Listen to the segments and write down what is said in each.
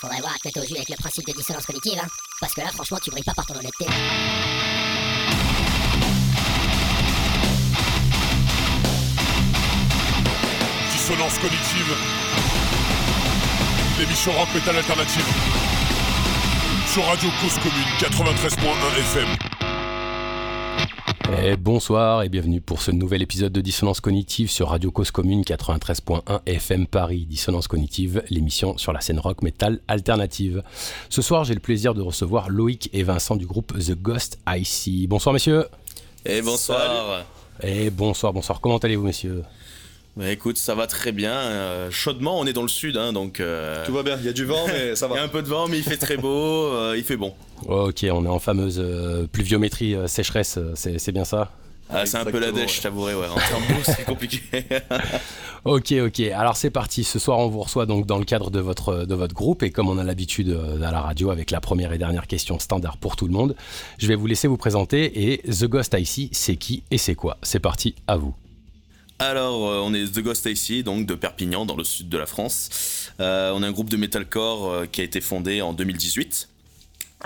Faudrait voir te mettre au jus avec le principe de dissonance cognitive, hein. Parce que là, franchement, tu brilles pas par ton honnêteté. Dissonance cognitive. L'émission rock metal alternative. Sur Radio Cause Commune 93.1 FM. Et bonsoir et bienvenue pour ce nouvel épisode de Dissonance Cognitive sur Radio Cause Commune 93.1 FM Paris. Dissonance Cognitive, l'émission sur la scène rock metal alternative. Ce soir, j'ai le plaisir de recevoir Loïc et Vincent du groupe The Ghost IC. Bonsoir messieurs. Et bonsoir. Et bonsoir, bonsoir. Comment allez-vous messieurs? Bah écoute, ça va très bien. Euh, chaudement, on est dans le sud, hein, donc. euh, Tout va bien, il y a du vent, mais ça Il y a va. un peu de vent, mais il fait très beau, euh, il fait bon. Ok, on est en fameuse euh, pluviométrie euh, sécheresse, c'est c'est bien ça? Ah, c'est un peu la dèche, ouais. je t'avouerai, ouais. En termes c'est compliqué. Ok, ok. Alors c'est parti. Ce soir, on vous reçoit donc dans le cadre de votre, de votre groupe. Et comme on a l'habitude à la radio avec la première et dernière question standard pour tout le monde, je vais vous laisser vous présenter. Et The Ghost IC, c'est qui et c'est quoi? C'est parti, à vous. Alors, euh, on est The Ghost ici, donc de Perpignan, dans le sud de la France. Euh, on est un groupe de metalcore euh, qui a été fondé en 2018.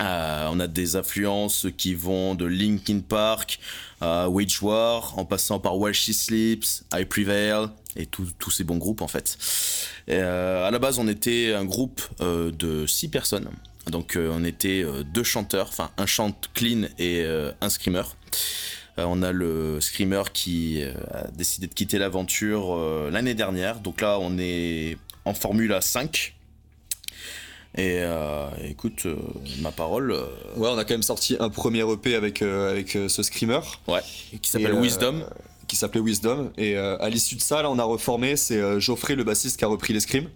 Euh, on a des influences qui vont de Linkin Park à Wage War, en passant par While She Sleeps, I Prevail, et tous ces bons groupes en fait. À la base, on était un groupe de six personnes. Donc, on était deux chanteurs, enfin un chante clean et un screamer. Euh, on a le screamer qui euh, a décidé de quitter l'aventure euh, l'année dernière. Donc là, on est en Formule 5. Et euh, écoute, euh, ma parole, euh, Ouais, on a quand même sorti un premier EP avec, euh, avec euh, ce screamer ouais, qui s'appelle euh, Wisdom. qui s'appelait Wisdom. Et euh, à l'issue de ça, là, on a reformé. C'est euh, Geoffrey, le bassiste, qui a repris les scrims.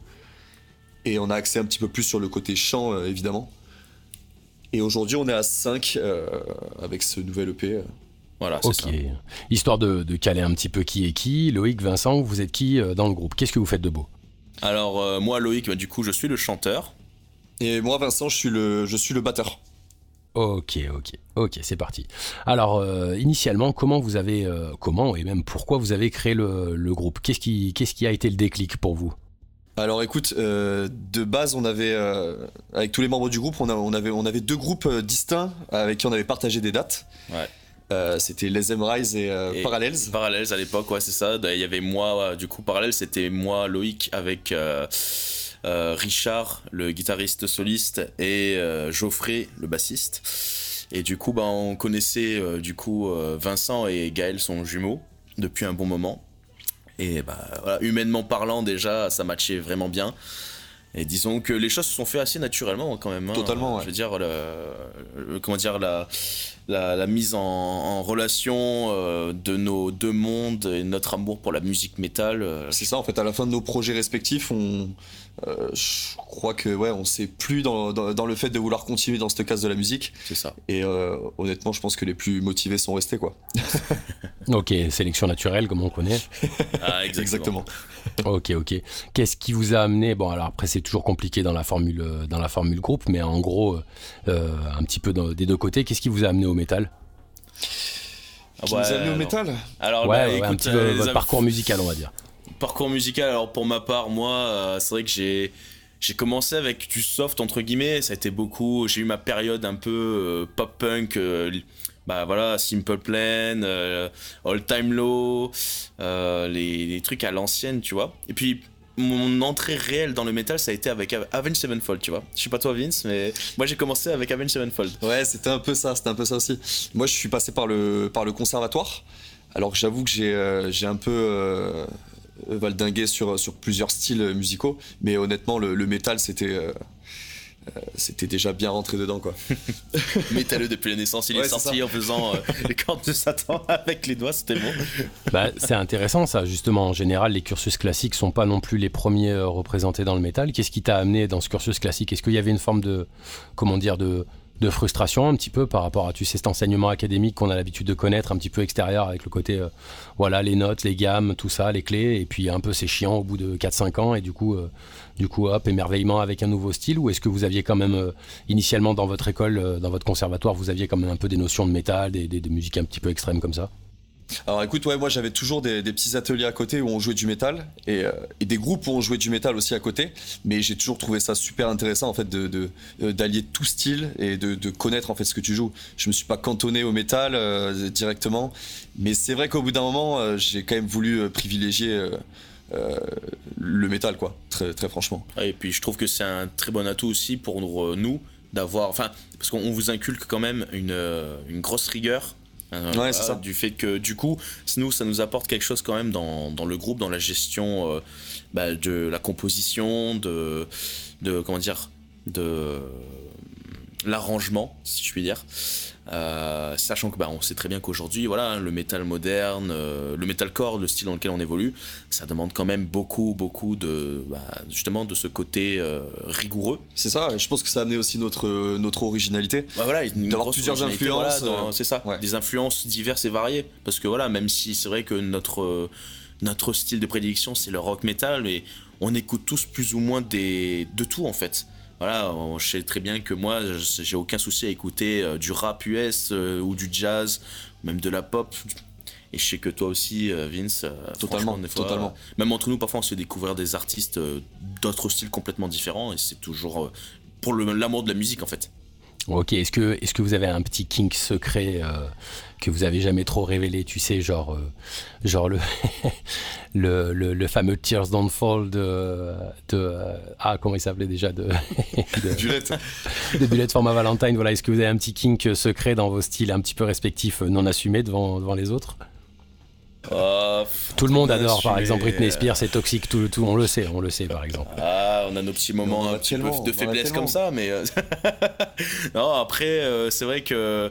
Et on a axé un petit peu plus sur le côté chant, euh, évidemment. Et aujourd'hui, on est à 5 avec ce nouvel EP. Voilà, c'est Ok. ça. Histoire de, de caler un petit peu qui est qui. Loïc, Vincent, vous êtes qui euh, dans le groupe? Qu'est-ce que vous faites de beau? Alors, euh, moi, Loïc, bah, du coup, je suis le chanteur. Et moi, Vincent, je suis le, je suis le batteur. Ok, ok, ok, c'est parti. Alors, euh, initialement, comment vous avez, euh, comment et même pourquoi vous avez créé le, le groupe? Qu'est-ce qui, qu'est-ce qui a été le déclic pour vous? Alors écoute, euh, de base, on avait, euh, avec tous les membres du groupe, on, a- on avait, on avait deux groupes euh, distincts avec qui on avait partagé des dates. Ouais. Euh, C'était Les Rise et, euh, Et Parallels. Parallels à l'époque, ouais, c'est ça. Il y avait moi, euh, du coup, Parallels, c'était moi, Loïc, avec euh, Richard, le guitariste soliste, et Geoffrey, le bassiste. Et du coup, bah, on connaissait du coup Vincent et Gaël, son jumeau, depuis un bon moment. Et bah, voilà, humainement parlant, déjà, ça matchait vraiment bien. Et disons que les choses se sont fait assez naturellement quand même. hein. Totalement, ouais. Je veux dire, le, le- comment dire, la, la, la mise en, en relation euh, de nos deux mondes et notre amour pour la musique métal. euh, C'est ça, en fait, à la fin de nos projets respectifs, on, euh, je crois que ouais, on s'est plus dans, dans, dans le fait de vouloir continuer dans cette case de la musique. c'est ça. Et euh, honnêtement, je pense que les plus motivés sont restés, quoi. Ok, sélection naturelle, comme on connaît. Ah, exactement. Exactement. Ok, ok. Qu'est-ce qui vous a amené Bon, alors après, c'est toujours compliqué dans la formule, euh, dans la formule groupe, mais en gros, euh, un petit peu dans- des deux côtés, qu'est-ce qui vous a amené au métal? Ah, Qui ouais, nous a mis au métal? Alors, Ouais, bah, ouais, un petit peu euh, votre parcours musical, on va dire. Parcours musical, alors pour ma part, moi, euh, c'est vrai que j'ai j'ai commencé avec du soft entre guillemets. Ça a été beaucoup. J'ai eu ma période un peu euh, pop punk. euh, bah voilà, Simple Plan, All Time Low, les, trucs à l'ancienne, tu vois. Et puis mon entrée réelle dans le metal, ça a été avec Av- Avenged Sevenfold, tu vois. Je sais pas toi Vince, mais moi j'ai commencé avec Avenged Sevenfold. Ouais, c'était un peu ça, c'était un peu ça aussi. Moi, je suis passé par le, par le conservatoire, alors j'avoue que j'ai un peu valdingué sur, sur plusieurs styles musicaux, mais honnêtement, le, le métal, c'était euh, euh, c'était déjà bien rentré dedans, quoi. Métalleux depuis la naissance, il Ouais, est sorti ça. en faisant euh, les cordes de Satan avec les doigts, c'était bon. Bah, c'est intéressant ça, justement. En général, les cursus classiques sont pas non plus les premiers euh, représentés dans le métal. Qu'est-ce qui t'a amené dans ce cursus classique? Est-ce qu'il y avait une forme de, comment dire, de, de frustration un petit peu par rapport à tu sais, cet enseignement académique qu'on a l'habitude de connaître, un petit peu extérieur avec le côté, euh, voilà, les notes, les gammes, tout ça, les clés, et puis un peu c'est chiant au bout de 4-5 ans, et du coup, euh, du coup, hop, émerveillement avec un nouveau style, ou est-ce que vous aviez quand même, euh, initialement dans votre école, dans votre conservatoire, vous aviez quand même un peu des notions de métal, des, des musiques un petit peu extrêmes comme ça? Alors écoute, moi j'avais toujours des, petits ateliers à côté où on jouait du métal et, des groupes où on jouait du métal aussi à côté. Mais j'ai toujours trouvé ça super intéressant en fait de d'allier tout style et de, connaître en fait ce que tu joues. Je me suis pas cantonné au métal directement, mais c'est vrai qu'au bout d'un moment, j'ai quand même voulu privilégier euh, le métal, très, franchement. Et puis je trouve que c'est un très bon atout aussi pour nous, d'avoir. Enfin, parce qu'on vous inculque quand même une, euh, une grosse rigueur. Ouais, ça. Du fait que, du coup, nous, ça nous apporte quelque chose quand même dans, dans le groupe, dans la gestion euh, bah, de la composition, de, de comment dire, de l'arrangement, si je puis dire. Euh, sachant que bah, on sait très bien qu'aujourd'hui, voilà, le métal moderne, euh, le metalcore, le style dans lequel on évolue, ça demande quand même beaucoup, beaucoup de, bah, justement, de ce côté euh, rigoureux. C'est ça. Je pense que ça a amené aussi notre notre originalité. Bah, voilà, d'avoir plusieurs influences. c'est ça, des influences diverses et variées. Parce que voilà, même si c'est vrai que notre notre style de prédilection c'est le rock metal, mais on écoute tous plus ou moins des de tout en fait voilà, je sais très bien que moi, j'ai aucun souci à écouter euh, du rap US euh, ou du jazz, même de la pop. Et je sais que toi aussi, euh, Vince, totalement, totalement. même entre nous, parfois, on se fait découvrir des artistes d'autres styles complètement différents, et c'est toujours pour l'amour de la musique, en fait. Ok, est-ce que, est que vous avez un petit kink secret que vous avez jamais trop révélé, tu sais, genre, euh, genre le, le, le, fameux Tears Don't Fall de, de euh, ah comment il s'appelait déjà de, de Bullet de Bullet for Valentine. Voilà, est-ce que vous avez un petit kink secret dans vos styles un petit peu respectifs, non assumés devant devant les autres? Oh, tout le monde adore, par exemple, Britney Spears, c'est toxique, tout, tout, on le sait, on le sait, par exemple. Ah, on a nos petits moments un petit peu de faiblesse comme ça, mais non, après, c'est vrai que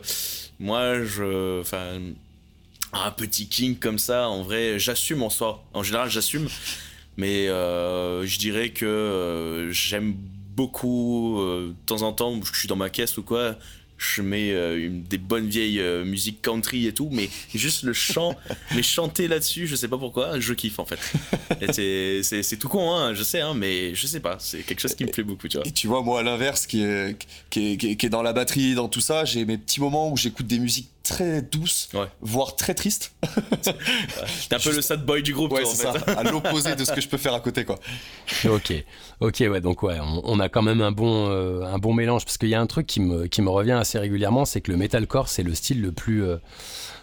moi, je. Enfin. Un petit king comme ça, en vrai, j'assume en soi. En général, j'assume. Mais euh, je dirais que euh, j'aime beaucoup, euh, de temps en temps, je suis dans ma caisse ou quoi, je mets euh, des bonnes vieilles euh, musiques country et tout, mais juste le chant, mais chanter là-dessus, je sais pas pourquoi, je kiffe en fait. C'est tout con, hein, je sais, hein, mais je sais pas, c'est quelque chose qui me plaît beaucoup, tu vois. Et tu vois, moi à l'inverse, qui est, qui, est, qui, est, dans la batterie, dans tout ça, j'ai mes petits moments où j'écoute des musiques très douces, voire très tristes. T'es un peu le sad boy du groupe, ouais, toi, en fait. ça, à l'opposé de ce que je peux faire à côté, quoi. ok, ok, ouais, donc ouais, on, a quand même un bon, euh, un bon mélange, parce qu'il y a un truc qui me, qui me revient assez régulièrement, c'est que le metalcore, c'est le style le plus euh,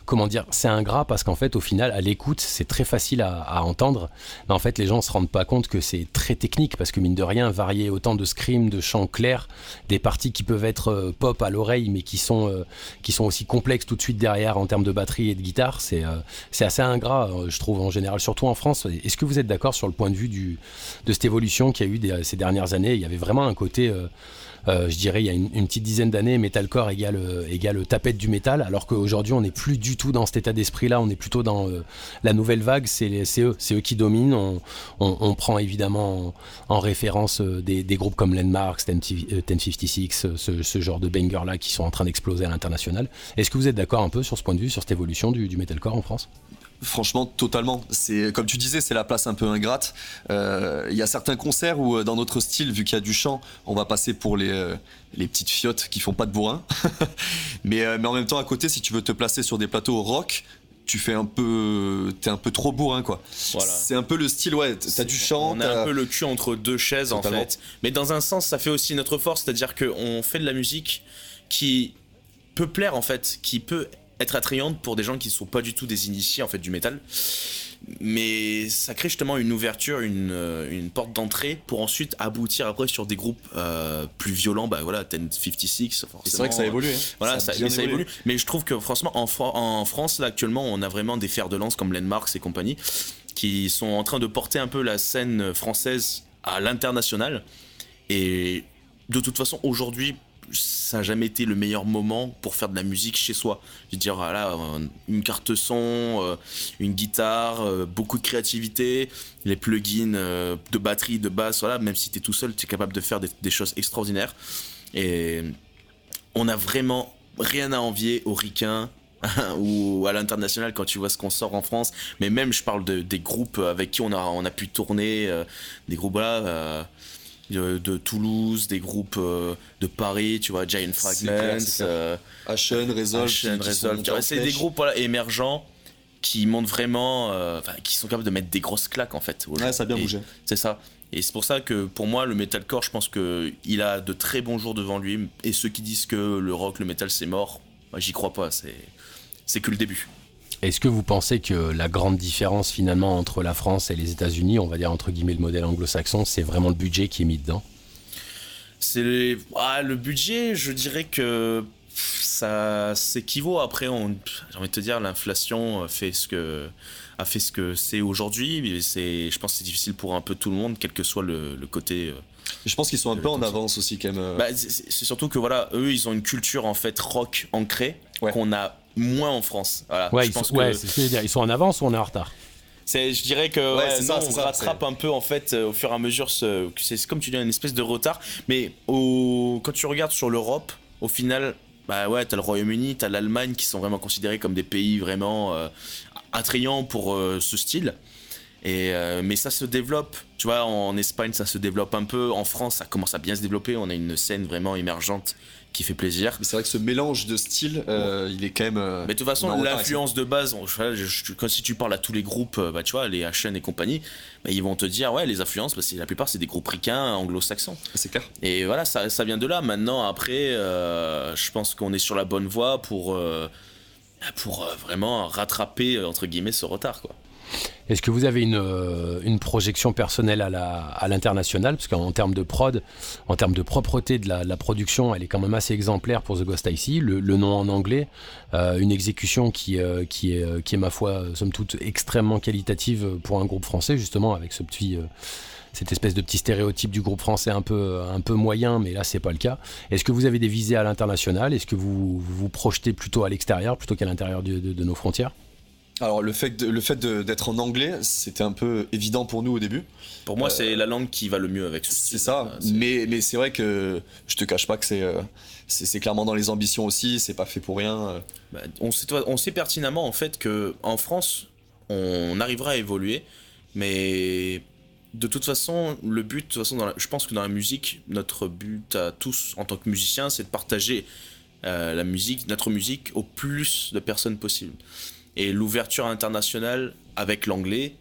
comment dire, c'est ingrat parce qu'en fait, au final, à l'écoute, c'est très facile à, entendre. Mais en fait, les gens se rendent pas compte que c'est très technique parce que mine de rien, varier autant de screams, de chants clairs, des parties qui peuvent être euh, pop à l'oreille, mais qui sont, euh, qui sont aussi complexes tout de suite derrière en termes de batterie et de guitare, c'est euh, assez ingrat, je trouve, en général, surtout en France. Est-ce que vous êtes d'accord sur le point de vue de cette évolution qu'il y a eu ces dernières années? Il y avait vraiment un côté euh, je dirais il y a une, petite dizaine d'années, metalcore égale, euh, égale tapette du métal, alors qu'aujourd'hui on n'est plus du tout dans cet état d'esprit-là, on est plutôt dans euh, la nouvelle vague, c'est eux, qui dominent. On, prend évidemment en, référence des, groupes comme Landmarks, 1056, ce, ce, genre de banger-là qui sont en train d'exploser à l'international. Est-ce que vous êtes d'accord un peu sur ce point de vue, sur cette évolution du, du metalcore en France? Franchement, totalement. C'est comme tu disais, c'est la place un peu ingrate. Euh, il y a certains concerts où, euh, dans notre style, vu qu'il y a du chant, on va passer pour les, euh, les petites fiottes qui font pas de bourrin. mais, mais en même temps, à côté, si tu veux te placer sur des plateaux rock, tu fais un peu t'es un peu trop bourrin quoi voilà. c'est un peu le style ouais t'as du chant on a un peu le cul entre deux chaises en fait mais dans un sens ça fait aussi notre force c'est à dire qu'on fait de la musique qui peut plaire en fait qui peut être attrayante pour des gens qui ne sont pas du tout des initiés en fait du métal. Mais ça crée justement une ouverture, une, euh, une porte d'entrée pour ensuite aboutir après sur des groupes euh, plus violents. Bah voilà, 1056, C'est vrai que ça évolue. Hein. Voilà, ça, ça, évolue. Mais je trouve que franchement, en, en, France, là actuellement, on a vraiment des fers de lance comme Landmarks et compagnie qui sont en train de porter un peu la scène française à l'international. Et de toute façon, aujourd'hui, ça n'a jamais été le meilleur moment pour faire de la musique chez soi. Je veux dire, voilà, une carte son, euh, une guitare, euh, beaucoup de créativité, les plugins euh, de batterie, de basse, voilà, même si tu es tout seul, tu es capable de faire des, choses extraordinaires. Et on a vraiment rien à envier aux ricains ou à l'international quand tu vois ce qu'on sort en France. Mais même, je parle de, des groupes avec qui on a, on a pu tourner, des groupes là de, Toulouse, des groupes euh, de Paris, tu vois, Giant Fragments, euh, Ashen, Resolve, c'est des groupes émergents qui montrent vraiment, euh, qui sont capables de mettre des grosses claques en fait. Ouais, ça a bien Et bougé. C'est ça. Et c'est pour ça que pour moi, le metalcore, je pense que il a de très bons jours devant lui. Et ceux qui disent que le rock, le metal, c'est mort, moi, j'y crois pas. C'est c'est que le début. Est-ce que vous pensez que la grande différence finalement entre la France et les États-Unis, on va dire entre guillemets le modèle anglo-saxon, c'est vraiment le budget qui est mis dedans? C'est les- ah, le budget, je dirais que ça s'équivaut. Après, on- j'ai envie de te dire, l'inflation fait ce que a fait ce que c'est aujourd'hui. C'est, je pense, que c'est difficile pour un peu tout le monde, quel que soit le, le côté. euh. Je pense qu'ils sont un peu en avance aussi quand même. euh. Bah, c'est surtout que voilà, eux, ils ont une culture en fait rock ancrée Ouais. qu'on a moins en France. Voilà. Ouais, je ils pense sont, que ouais, c'est ce que je veux dire. Ils sont en avance ou on est en retard? C'est, je dirais que Ouais, ça, non, c'est on ça, rattrape un peu en fait euh, au fur et à mesure. C'est, c'est comme tu dis, une espèce de retard. Mais au, quand tu regardes sur l'Europe, au final, bah ouais, t'as le Royaume-Uni, t'as l'Allemagne qui sont vraiment considérés comme des pays vraiment euh, attrayants pour euh, ce style. Et euh, mais ça se développe, tu vois, en Espagne ça se développe un peu, en France ça commence à bien se développer, on a une scène vraiment émergente qui fait plaisir. Mais c'est vrai que ce mélange de styles, euh, il est quand même. euh, Mais de toute façon, l'influence de base, on- je- je- je- quand si tu parles à tous les groupes, euh, bah, tu vois, les HN et compagnie, bah, ils vont te dire, ouais, les influences, bah, la plupart, c'est des groupes ricains, anglo-saxons. C'est clair. Et voilà, ça, ça vient de là. Maintenant, après, euh, je pense qu'on est sur la bonne voie pour, pour vraiment rattraper, entre guillemets, ce retard, quoi. Est-ce que vous avez une, euh, une projection personnelle à la- à l'international? Parce qu'en termes de prod, en termes de propreté de la, production, elle est quand même assez exemplaire pour The Ghost Icy. Le, le nom en anglais, euh, une exécution qui, euh, qui, est, qui est, ma foi, somme toute, extrêmement qualitative pour un groupe français, justement, avec ce petit. cette espèce de petit stéréotype du groupe français un peu, un peu moyen, mais là c'est pas le cas. Est-ce que vous avez des visées à l'international? Est-ce que vous, vous projetez plutôt à l'extérieur plutôt qu'à l'intérieur de nos frontières? Alors le fait de- le fait d'être en anglais, c'était un peu évident pour nous au début. Pour moi, c'est la langue qui va le mieux avec ce C'est ça. Euh, Mais mais c'est vrai que je te cache pas que c'est euh, c'est c'est clairement dans les ambitions aussi. C'est pas fait pour rien. euh. Bah, on, sait, on sait pertinemment en fait que en France, on arrivera à évoluer, mais de toute façon, le but, de toute façon, dans la- je pense que dans la musique, notre but à tous en tant que musiciens, c'est de partager euh, la musique, notre musique, au plus de personnes possible. Et l'ouverture internationale avec l'anglais,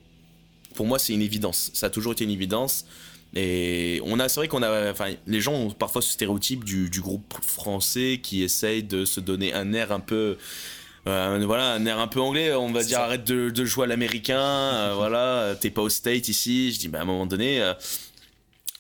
pour moi, c'est une évidence. Ça a toujours été une évidence. Et on a, c'est vrai qu'on a, enfin, les gens ont parfois ce stéréotype du, du groupe français qui essaye de se donner un air un peu, euh, voilà, un air un peu anglais. On va dire ça. arrête de, de jouer à l'américain, euh, voilà, t'es pas au state ici. Je dis, bah, à un moment donné, euh,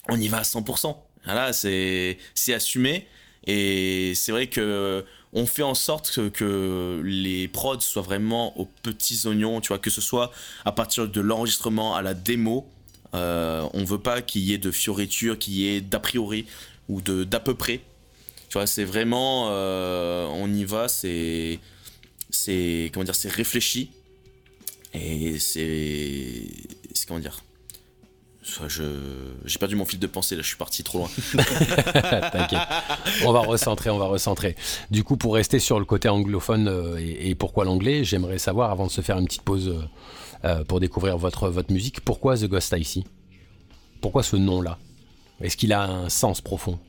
on y va à 100%. Voilà, c'est, c'est assumé. Et c'est vrai que on fait en sorte que, que les prods soient vraiment aux petits oignons, tu vois, que ce soit à partir de l'enregistrement à la démo. Euh, on veut pas qu'il y ait de fioritures, qu'il y ait d'a priori ou de d'à peu près. Tu vois, c'est vraiment, euh, on y va, c'est, c'est comment dire, c'est réfléchi et c'est, c'est comment dire. Je, j'ai perdu mon fil de pensée là, je suis parti trop loin. T'inquiète. On va recentrer, on va recentrer. Du coup, pour rester sur le côté anglophone euh, et, et pourquoi l'anglais, j'aimerais savoir, avant de se faire une petite pause euh, euh, pour découvrir votre, votre musique, pourquoi The Ghost ici Pourquoi ce nom-là? Est-ce qu'il a un sens profond?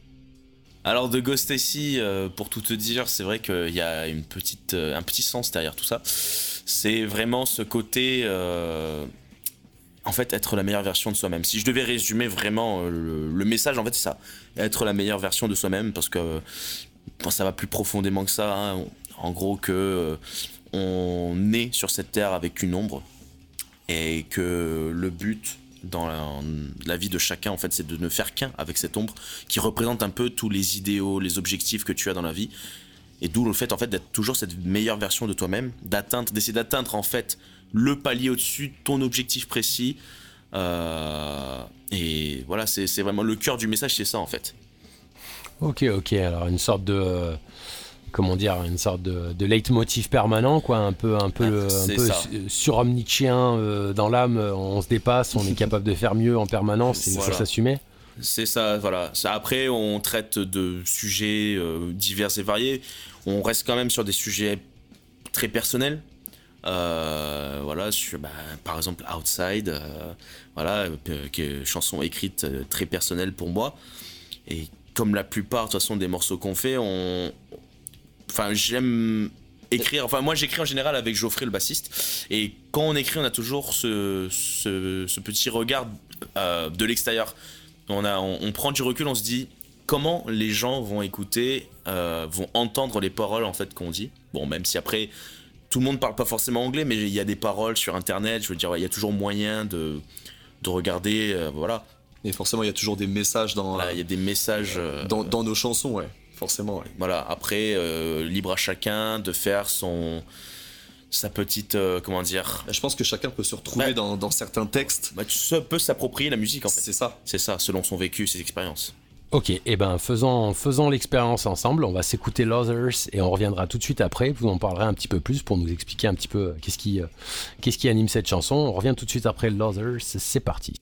Alors de Ghost ici, euh, pour tout te dire, c'est vrai qu'il y a une petite, euh, un petit sens derrière tout ça. C'est vraiment ce côté, en fait, être la meilleure version de soi-même. Si je devais résumer vraiment euh, le, message, en fait, c'est ça, être la meilleure version de soi-même, parce que ça va plus profondément que ça. hein. En gros, que euh, on est sur cette terre avec une ombre, et que le but dans la, la vie de chacun, en fait, c'est de ne faire qu'un avec cette ombre qui représente un peu tous les idéaux, les objectifs que tu as dans la vie. Et d'où le fait en fait d'être toujours cette meilleure version de toi-même, d'atteindre, d'essayer d'atteindre en fait le palier au-dessus, ton objectif précis. Euh, et voilà, c'est vraiment le cœur du message, c'est ça en fait. Ok, ok. Alors une sorte de euh, comment dire, une sorte de, de leitmotiv permanent, quoi, un peu, un peu, Ah, un peu euh, dans l'âme. On se dépasse, on est capable de faire mieux en permanence. Il faut Voilà. s'assumer. C'est ça, voilà. Après, on traite de sujets euh, divers et variés. On reste quand même sur des sujets très personnels. Euh, voilà, bah, par exemple, Outside, euh, voilà, euh, chanson écrite très personnelle pour moi. Et comme la plupart, de toute façon, des morceaux qu'on fait, on... Enfin, j'aime écrire. Enfin, moi, j'écris en général avec Geoffrey, le bassiste. Et quand on écrit, on a toujours ce, ce, petit regard de l'extérieur. On, a, on, prend du recul, on se dit comment les gens vont écouter, vont entendre les paroles en fait qu'on dit. Bon, même si après tout le monde parle pas forcément anglais, mais il y a des paroles sur internet. Je veux dire, ouais, il y a toujours moyen de, de regarder, euh, voilà. Et forcément, il y a toujours des messages dans, Voilà, Il y a des messages. euh, dans, dans nos chansons, ouais. Forcément, ouais. Voilà, après, euh, libre à chacun de faire son. sa petite. euh, comment dire. Je pense que chacun peut se retrouver dans, dans certains textes. Bah, tu peut s'approprier la musique en fait. C'est ça. C'est ça, selon son vécu, ses expériences. Ok, et ben faisons, faisons l'expérience ensemble. On va s'écouter Losers et on reviendra tout de suite après. Vous en parlerez un petit peu plus pour nous expliquer un petit peu euh, qu'est-ce qui, euh, qu'est-ce qui anime cette chanson. On revient tout de suite après Losers. C'est parti.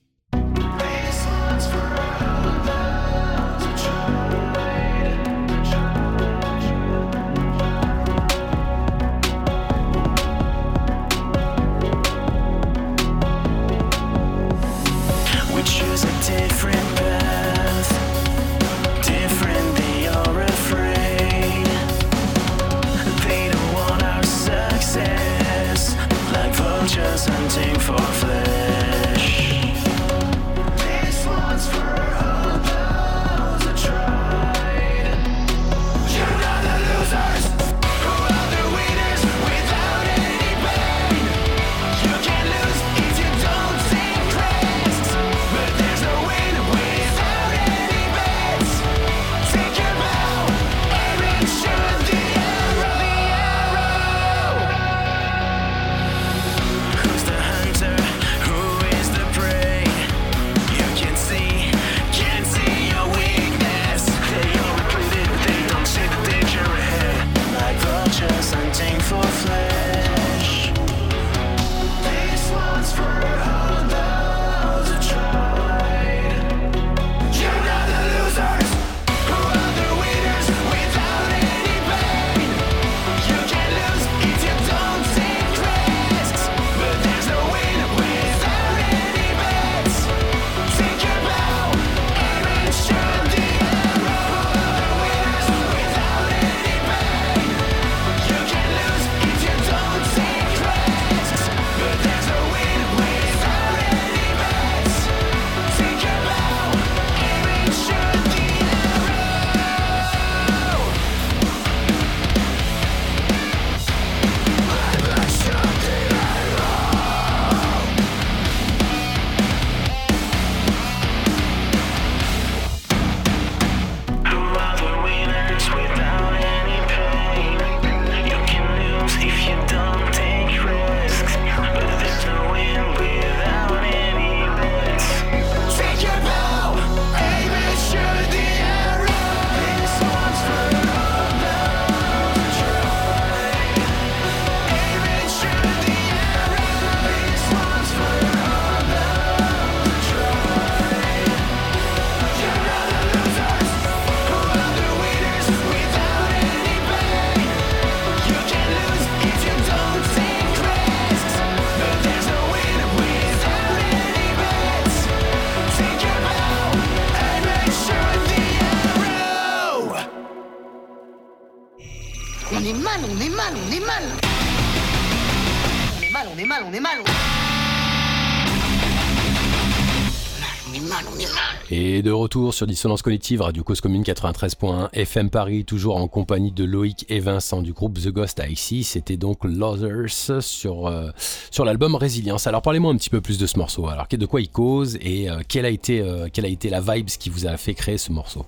Et de retour sur Dissonance Cognitive, Radio Cause Commune 93.1, FM Paris, toujours en compagnie de Loïc et Vincent du groupe The Ghost ici. C'était donc Losers sur, euh, sur l'album Résilience. Alors parlez-moi un petit peu plus de ce morceau. Alors de quoi il cause et euh, quelle, a été, euh, quelle a été la vibe qui vous a fait créer ce morceau?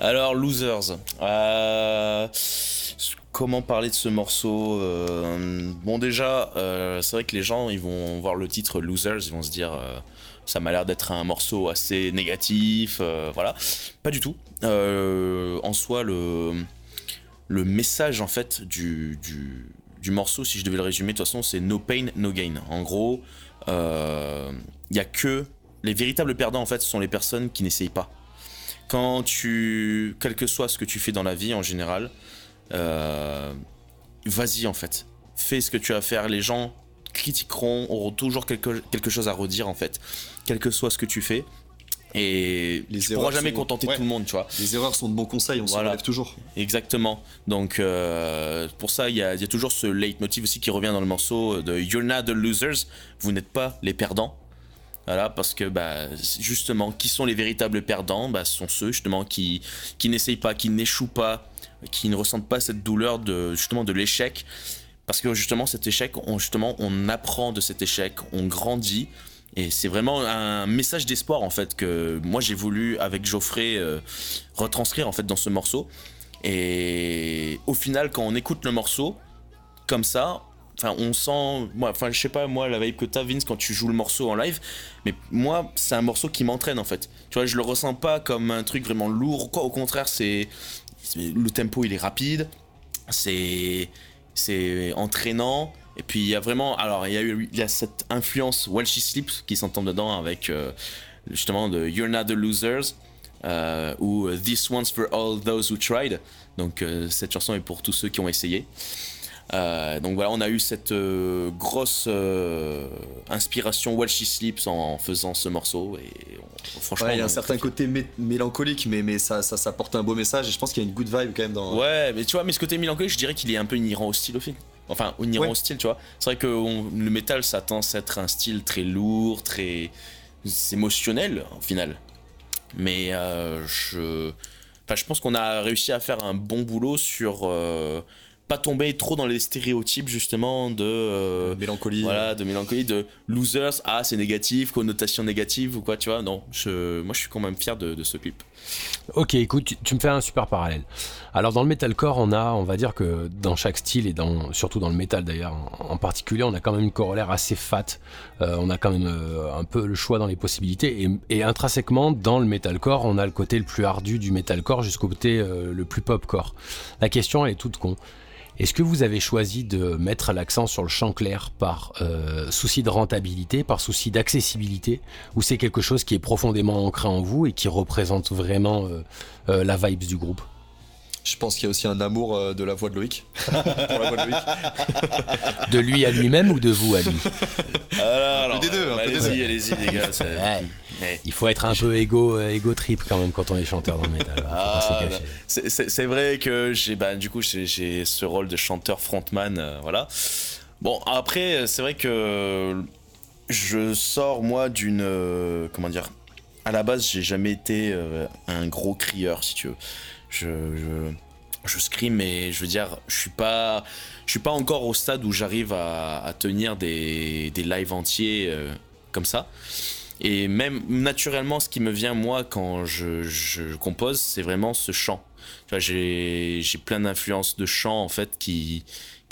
Alors, Losers. Comment parler de ce morceau Bon, déjà, c'est vrai que les gens, ils vont voir le titre Losers, ils vont se dire, ça m'a l'air d'être un morceau assez négatif, euh, voilà. Pas du tout. Euh, en soi, le, le message, en fait, du, du, morceau, si je devais le résumer, de toute façon, c'est no pain, no gain. En gros, il y a que... Les véritables perdants, en fait, ce sont les personnes qui n'essayent pas quand tu, quel que soit ce que tu fais dans la vie en général, euh, vas-y en fait, fais ce que tu as à faire. Les gens critiqueront, auront toujours quelque, quelque chose à redire en fait, quel que soit ce que tu fais. Et Les tu pourras jamais sont- contenter ouais. tout le monde, tu vois. Les erreurs sont de bons conseils, on s'en Voilà. relève toujours. Exactement. Donc euh, pour ça, il y a, il y a toujours ce leitmotiv aussi qui revient dans le morceau de You're not the losers. Vous n'êtes pas les perdants. Voilà, parce que bah, justement, qui sont les véritables perdants? Bah, Ce sont ceux justement qui, qui n'essayent pas, qui n'échouent pas, qui ne ressentent pas cette douleur de, justement de l'échec. Parce que justement, cet échec, on, justement, on apprend de cet échec, on grandit. Et c'est vraiment un message d'espoir en fait que moi j'ai voulu avec Geoffrey euh, retranscrire en fait dans ce morceau. Et au final, quand on écoute le morceau comme ça, enfin on sent, enfin je sais pas moi la vibe que t'as Vince quand tu joues le morceau en live, mais moi c'est un morceau qui m'entraîne en fait. Tu vois, je le ressens pas comme un truc vraiment lourd. Au contraire, c'est- le tempo il est rapide, c'est c'est entraînant. Et puis il y a vraiment, alors il y a eu, y a cette influence While She Sleeps qui s'entend dedans avec euh, justement de You're Not the Losers euh, ou This One's for All Those Who Tried. Donc euh, cette chanson est pour tous ceux qui ont essayé. Euh, donc voilà, on a eu cette euh, grosse euh, inspiration While She Sleeps en, faisant ce morceau et on- franchement, Ouais, il y a un certain côté mé- mélancolique, mais, mais ça, ça, ça porte un beau message et je pense qu'il y a une good vibe quand même dans. Ouais, mais tu vois, mais ce côté mélancolique, je dirais qu'il est un peu inhérent au style au film. Enfin, inhérent Ouais. au style, tu vois. C'est vrai que on- le métal, ça tend à être un style très lourd, très émotionnel, au final. Mais je... Enfin, je pense qu'on a réussi à faire un bon boulot sur... pas tomber trop dans les stéréotypes, justement, de... euh, Mélancolie. voilà, de mélancolie, de losers, ah c'est négatif, connotation négative ou quoi, tu vois. Non, je, moi je suis quand même fier de, de ce clip. Ok, écoute, tu, tu me fais un super parallèle. Alors dans le metalcore, on a, on va dire que dans chaque style et dans, surtout dans le metal d'ailleurs en, en particulier, on a quand même une corollaire assez fat. Euh, on a quand même euh, un peu le choix dans les possibilités et, et intrinsèquement dans le metalcore, on a le côté le plus ardu du metalcore jusqu'au côté euh, le plus popcore. La question elle est toute con. Est-ce que vous avez choisi de mettre l'accent sur le chant clair par euh, souci de rentabilité, par souci d'accessibilité, ou c'est quelque chose qui est profondément ancré en vous et qui représente vraiment euh, euh, la vibes du groupe? Je pense qu'il y a aussi un amour de la voix de Loïc. Pour la voix de Loïc. De lui à lui-même ou de vous à lui? Alors, peu des deux, un peu des allez-y, allez-y les gars. ça- Ouais. Il faut être un peu égo, euh, égo trip quand même quand on est chanteur dans le métal. Le Ah, bah, c'est- vrai que j'ai bah, du coup j'ai ce rôle de chanteur frontman euh, voilà. Bon après c'est vrai que je sors moi d'une euh, comment dire à la base j'ai jamais été euh, un gros crieur si tu veux. Je, je je scream mais je veux dire je suis pas je suis pas encore au stade où j'arrive à, à tenir des, des lives entiers comme ça et même naturellement, ce qui me vient moi quand je, compose, c'est vraiment ce chant. J'ai plein d'influences de chant en fait qui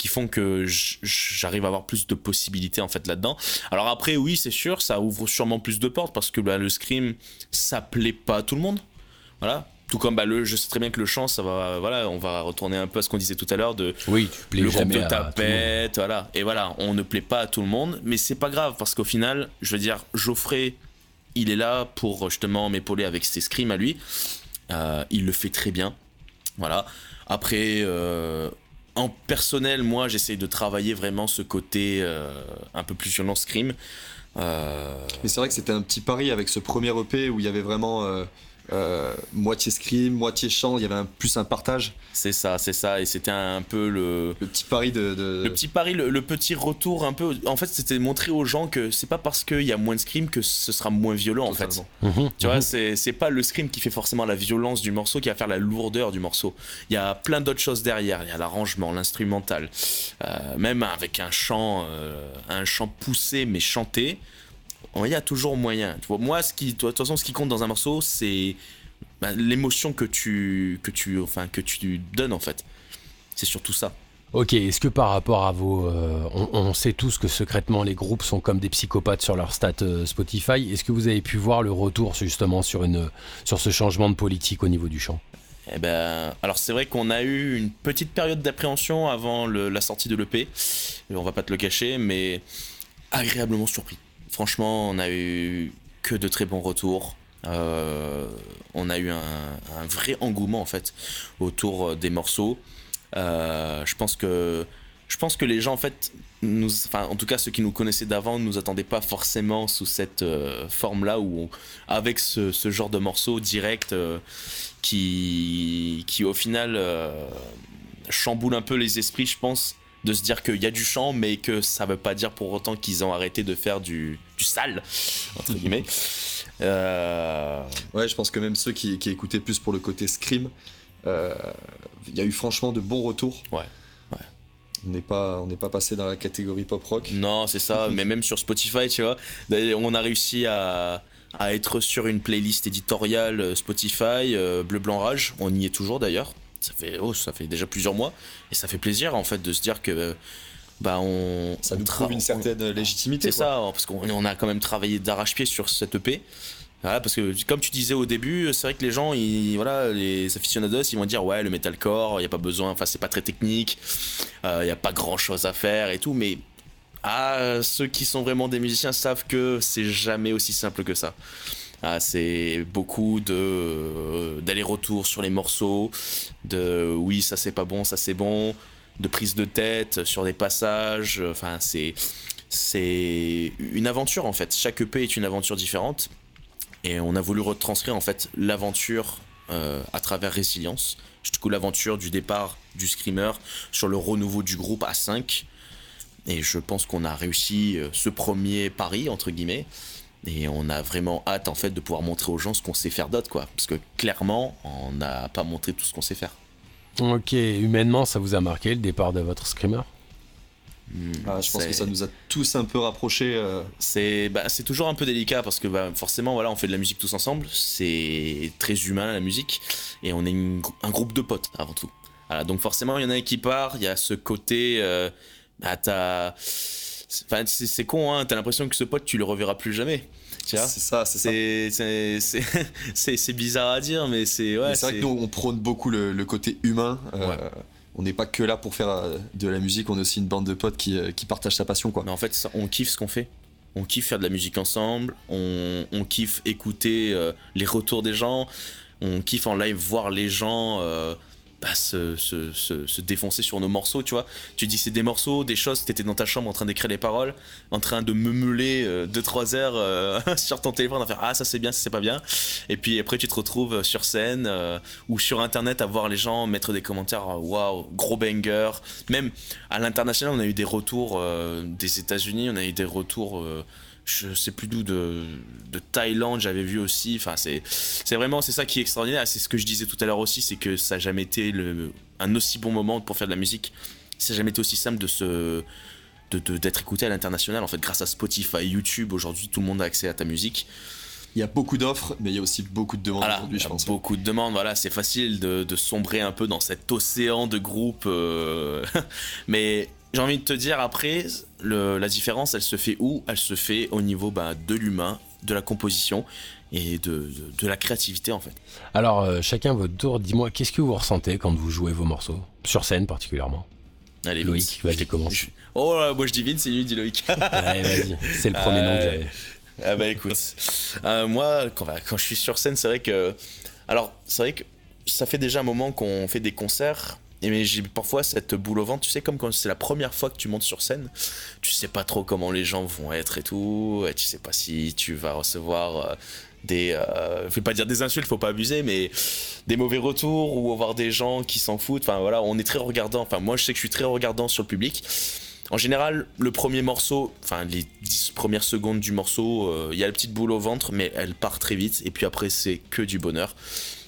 font que j'arrive à avoir plus de possibilités en fait là-dedans. Alors après, oui, c'est sûr, ça ouvre sûrement plus de portes parce que bah, le scream, ça plaît pas à tout le monde. Voilà. Tout comme bah, le, je sais très bien que le chant, ça va, voilà, on va retourner un peu à ce qu'on disait tout à l'heure de Oui, tu plais le groupe jamais de le monde. tapette, voilà. Et voilà, on ne plaît pas à tout le monde, mais c'est pas grave parce qu'au final, je veux dire, Geoffrey, il est là pour justement m'épauler avec ses scrims à lui. Euh, il le fait très bien, voilà. Après, euh, en personnel, moi, j'essaie de travailler vraiment ce côté euh, un peu plus violent scrim. Euh, Mais c'est vrai que c'était un petit pari avec ce premier EP où il y avait vraiment euh, moitié scream, moitié chant, il y avait un, plus un partage. c'est ça, c'est ça, et c'était un peu le, Le petit pari de. de- Le petit pari, le, le petit retour un peu. En fait, c'était montrer aux gens que c'est pas parce qu'il y a moins de scream que ce sera moins violent en fait. Mhm, Tu vois, c'est c'est pas le scream qui fait forcément la violence du morceau, qui va faire la lourdeur du morceau. Il y a plein d'autres choses derrière. Il y a l'arrangement, l'instrumental, Euh, même avec un chant, euh, un chant poussé mais chanté. Il y a toujours moyen. Tu vois, moi, ce qui, de toute façon, ce qui compte dans un morceau, c'est bah, l'émotion que tu, que tu, enfin, que tu donnes en fait. C'est surtout ça. Ok, est-ce que par rapport à vos... euh, on, on sait tous que secrètement les groupes sont comme des psychopathes sur leur stat euh, Spotify. Est-ce que vous avez pu voir le retour justement sur, une, sur ce changement de politique au niveau du chant? Eh ben, alors c'est vrai qu'on a eu une petite période d'appréhension avant le- la sortie de l'EP. On va pas te le cacher, mais agréablement surpris. Franchement, on a eu que de très bons retours. Euh, on a eu un, vrai engouement en fait autour des morceaux. Euh, je pense que les gens en fait en tout cas ceux qui nous connaissaient d'avant ne nous attendaient pas forcément sous cette euh, forme là avec ce, genre de morceau direct euh, qui qui au final euh, chamboule un peu les esprits je pense de se dire qu'il y a du chant mais que ça veut pas dire pour autant qu'ils ont arrêté de faire du, du sale entre guillemets Euh, Ouais, je pense que même ceux qui, qui écoutaient plus pour le côté scream, euh, il y a eu franchement de bons retours. Ouais, ouais. On n'est pas, on n'est pas passé dans la catégorie pop rock. Non, c'est ça, mais même sur Spotify, tu vois, on a réussi à, à être sur une playlist éditoriale euh, Spotify, euh, Bleu Blanc Rage, on y est toujours d'ailleurs. Ça fait, oh, ça fait déjà plusieurs mois, et ça fait plaisir en fait de se dire que bah on. Ça nous prouve une on- certaine légitimité. C'est ça, parce qu'on on a quand même travaillé d'arrache-pied sur cette EP. Voilà, parce que comme tu disais au début, c'est vrai que les gens, ils, voilà, les aficionados, ils vont dire ouais, le metalcore, il y a pas besoin, enfin c'est pas très technique, euh, il y a pas grand-chose à faire et tout, mais ah, ceux qui sont vraiment des musiciens savent que c'est jamais aussi simple que ça. Ah, c'est beaucoup de euh, d'aller-retour sur les morceaux, de oui ça c'est pas bon, ça c'est bon, de prise de tête sur des passages. Enfin c'est c'est une aventure en fait. Chaque EP est une aventure différente et on a voulu retranscrire en fait l'aventure euh, à travers Résilience. Du coup l'aventure du départ du screamer sur le renouveau du groupe à 5 et je pense qu'on a réussi euh, ce premier pari entre guillemets. Et on a vraiment hâte en fait de pouvoir montrer aux gens ce qu'on sait faire d'autre quoi. Parce que clairement on n'a pas montré tout ce qu'on sait faire. Ok, humainement, ça vous a marqué le départ de votre screamer Hmm, Ah, je pense que ça nous a tous un peu rapprochés. euh, C'est bah, c'est toujours un peu délicat parce que bah, forcément voilà on fait de la musique tous ensemble, c'est très humain la musique et on est une un groupe de potes avant tout. Voilà, donc forcément il y en a un qui part, il y a ce côté euh, bah, enfin, c'est con hein, t'as l'impression que ce pote tu le reverras plus jamais. C'est ça, c'est ça. c'est bizarre à dire mais c'est ouais, c'est vrai que nous, on prône beaucoup le, le côté humain. euh, Ouais. On n'est pas que là pour faire euh, de la musique, on est aussi une bande de potes qui, euh, qui partagent sa passion. Quoi. Mais en fait, ça- on kiffe ce qu'on fait. On kiffe faire de la musique ensemble. On, on kiffe écouter euh, les retours des gens. On kiffe en live voir les gens euh, se, se- défoncer sur nos morceaux, tu vois. Tu dis c'est des morceaux, des choses, t'étais dans ta chambre en train d'écrire les paroles, en train de meumeler 2-3 heures euh, sur ton téléphone, à faire ah ça c'est bien, ça c'est pas bien. Et puis après tu te retrouves sur scène euh, ou sur internet à voir les gens mettre des commentaires euh, waouh, gros banger. Même à l'international, on a eu des retours euh, des États-Unis, on a eu des retours, euh, je sais plus d'où, de, de Thaïlande, j'avais vu aussi. Enfin, c'est, c'est vraiment, c'est ça qui est extraordinaire. C'est ce que je disais tout à l'heure aussi, c'est que ça n'a jamais été le, un aussi bon moment pour faire de la musique. Ça n'a jamais été aussi simple de se, de, de- d'être écouté à l'international. En fait, grâce à Spotify, YouTube, aujourd'hui, tout le monde a accès à ta musique. Il y a beaucoup d'offres, mais il y a aussi beaucoup de demandes Voilà, aujourd'hui, je a pense. beaucoup de demandes. Voilà, c'est facile de, de sombrer un peu dans cet océan de groupes. euh, Mais j'ai envie de te dire, après, le- la différence, elle se fait où? Elle se fait au niveau bah, de l'humain, de la composition et de, de- de la créativité, en fait. Alors, euh, chacun votre tour, dis-moi, qu'est-ce que vous ressentez quand vous jouez vos morceaux? Sur scène particulièrement. Allez, Loïc, vas-y, Je- commence. je- Oh là, moi je dis Vince, c'est lui, dit Loïc. Allez, vas-y, c'est le premier nom que Euh, j'avais. Ah bah écoute, euh, moi quand, bah, quand je suis sur scène, c'est vrai que. Alors, c'est vrai que ça fait déjà un moment qu'on fait des concerts. Mais j'ai parfois cette boule au ventre, tu sais, comme quand c'est la première fois que tu montes sur scène, tu sais pas trop comment les gens vont être et tout, et tu sais pas si tu vas recevoir euh, des. Euh, vais pas dire des insultes, faut pas abuser, mais des mauvais retours ou avoir des gens qui s'en foutent. Enfin voilà, on est très regardant. Enfin, moi je sais que je suis très regardant sur le public. En général, le premier morceau, enfin les 10 premières secondes du morceau, euh, il y a la petite boule au ventre, mais elle part très vite. Et puis après, c'est que du bonheur.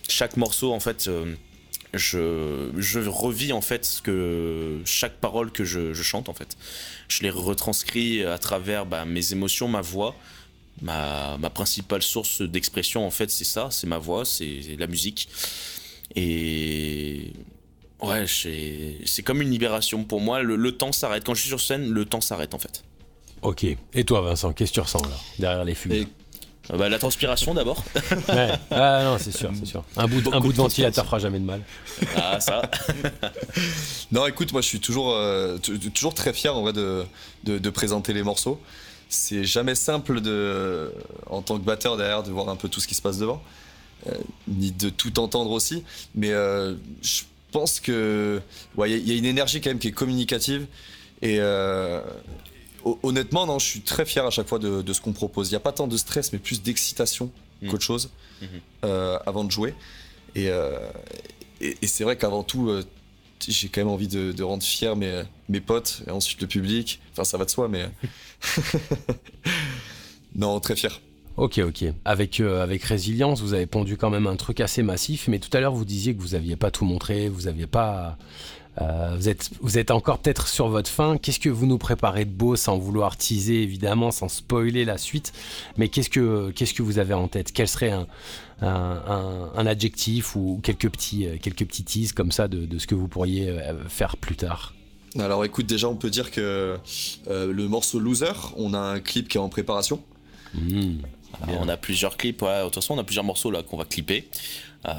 Chaque morceau, en fait, euh, je, je revis en fait ce que chaque parole que je, je chante, en fait. Je les retranscris à travers bah, mes émotions, ma voix. Ma, ma principale source d'expression, en fait, c'est ça, c'est ma voix, c'est la musique. Et Ouais, c'est comme une libération pour moi. Le, le temps s'arrête. Quand je suis sur scène, le temps s'arrête en fait. Ok. Et toi, Vincent, qu'est-ce que tu ressens là, derrière les fugues Euh, bah, la transpiration d'abord. Ouais. Ah non, c'est sûr, c'est sûr. Un bout, de- un bout de de ventilateur fera jamais de mal. ah, ça. Non, écoute, moi je suis toujours, euh, toujours très fier en vrai de, de, de présenter les morceaux. C'est jamais simple de, en tant que batteur derrière de voir un peu tout ce qui se passe devant, euh, ni de tout entendre aussi. Mais euh, je pense que ouais, il y, y a une énergie quand même qui est communicative et euh, honnêtement, non, je suis très fier à chaque fois de, de ce qu'on propose. Il n'y a pas tant de stress, mais plus d'excitation Mm. qu'autre chose Mhm. euh, avant de jouer. Et, euh, et, et c'est vrai qu'avant tout, euh, j'ai quand même envie de, de rendre fier mes, mes potes et ensuite le public. Enfin, ça va de soi, mais non, très fier. Ok, ok. Avec, euh, avec Résilience, vous avez pondu quand même un truc assez massif, mais tout à l'heure, vous disiez que vous n'aviez pas tout montré, vous aviez pas. Euh, vous, êtes, vous êtes encore peut-être sur votre fin. Qu'est-ce que vous nous préparez de beau sans vouloir teaser, évidemment, sans spoiler la suite? Mais qu'est-ce que, qu'est-ce que vous avez en tête? Quel serait un, un, un- un adjectif ou quelques petits, euh, quelques petits teases comme ça de, de ce que vous pourriez euh, faire plus tard? Alors écoute, déjà on peut dire que euh, le morceau Loser, on a un clip qui est en préparation. Hmm. Alors, on a plusieurs clips, ouais, de toute façon on a plusieurs morceaux là qu'on va clipper. Euh,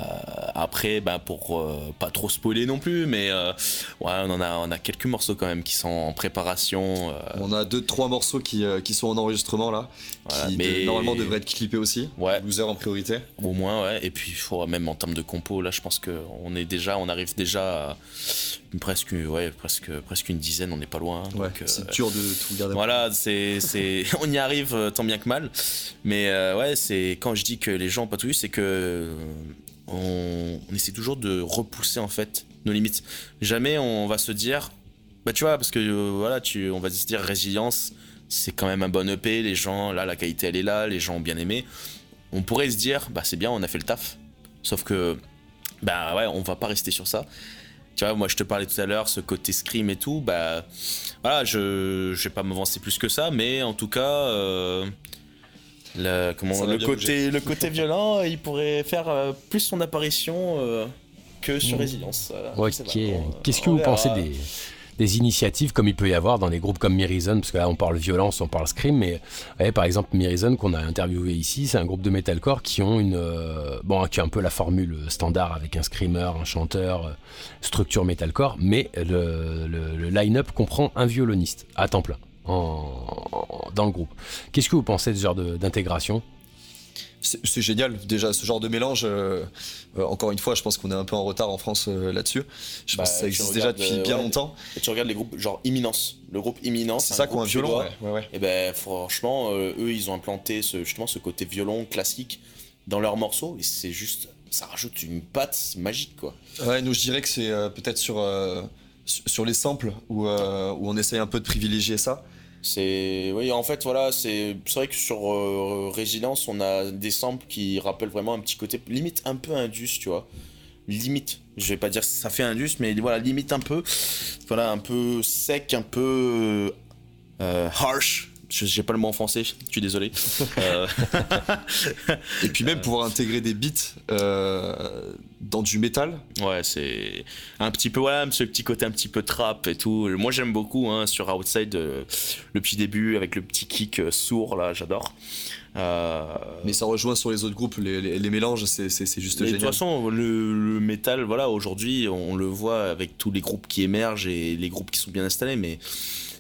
après, ben, pour euh, pas trop spoiler non plus, mais euh, ouais, on en a, on a quelques morceaux quand même qui sont en préparation. euh, On a deux trois morceaux qui, qui sont en enregistrement là, Voilà, qui mais- de- normalement devraient être clippés aussi. Ouais. Loser en priorité. Au moins, ouais. Et puis, faut, même en termes de compo, là, je pense qu'on est déjà, on arrive déjà à presque, ouais, presque, presque une dizaine, on n'est pas loin. Ouais, euh, c'est dur de tout garder. Voilà, c'est, c'est, on y arrive tant bien que mal. Mais ouais, c'est quand je dis que les gens ont pas tout vu, c'est que on, essaie toujours de repousser en fait nos limites. Jamais on va se dire, bah tu vois, parce que euh, voilà, on va se dire résilience, c'est quand même un bon EP. Les gens, là, la qualité elle est là, les gens ont bien aimé. On pourrait se dire, bah c'est bien, on a fait le taf. Sauf que, bah ouais, on va pas rester sur ça. Tu vois, moi je te parlais tout à l'heure, ce côté scream et tout, bah voilà, je, je vais pas m'avancer plus que ça, mais en tout cas, euh, le, comment, le, côté, le côté violent, il pourrait faire euh, plus son apparition euh, que sur Résilience. voilà. Ok. Euh, Qu'est-ce que on vous verra. pensez des, des initiatives comme il peut y avoir dans des groupes comme Mirison Parce que là, on parle violence, on parle scream, mais ouais, par exemple, Mirison, qu'on a interviewé ici, c'est un groupe de metalcore qui ont une. euh, bon, qui a un peu la formule standard avec un screamer, un chanteur, euh, structure metalcore, mais le, le- le line-up comprend un violoniste à temps plein. En- dans le groupe. Qu'est-ce que vous pensez de ce genre de- d'intégration? C'est génial, déjà ce genre de mélange. euh, euh, encore une fois, je pense qu'on est un peu en retard en France euh, là-dessus. Je Bah, pense que ça existe déjà depuis euh, bien ouais. longtemps. Et tu regardes les groupes genre Imminence, le groupe Imminence, C'est ça qu'on a un violon. Ouais, ouais, ouais. Et ben franchement, euh, eux ils ont implanté ce, justement ce côté violon classique dans leurs morceaux et c'est juste, ça rajoute une patte magique quoi. Ouais, nous je dirais que c'est euh, peut-être sur, euh, sur les samples où, euh, où on essaye un peu de privilégier ça. C'est, oui en fait voilà, c'est vrai que sur euh, on a des samples qui rappellent vraiment un petit côté limite un peu indus, tu vois. Limite, je vais pas dire ça fait indus, mais voilà limite un peu, voilà un peu sec, un peu euh, harsh. Je j'ai pas le mot en français, je suis désolé. Euh, Et puis même pouvoir intégrer des beats euh, dans du métal. Ouais, c'est un petit peu, voilà, ce petit côté un petit peu trap et tout. Moi, j'aime beaucoup hein, sur Outside euh, le petit début avec le petit kick sourd, là, j'adore. Mais ça rejoint sur les autres groupes, les, les- les mélanges, c'est c'est- c'est juste et de génial. toute façon, le, le métal, voilà, aujourd'hui, on le voit avec tous les groupes qui émergent et les groupes qui sont bien installés, mais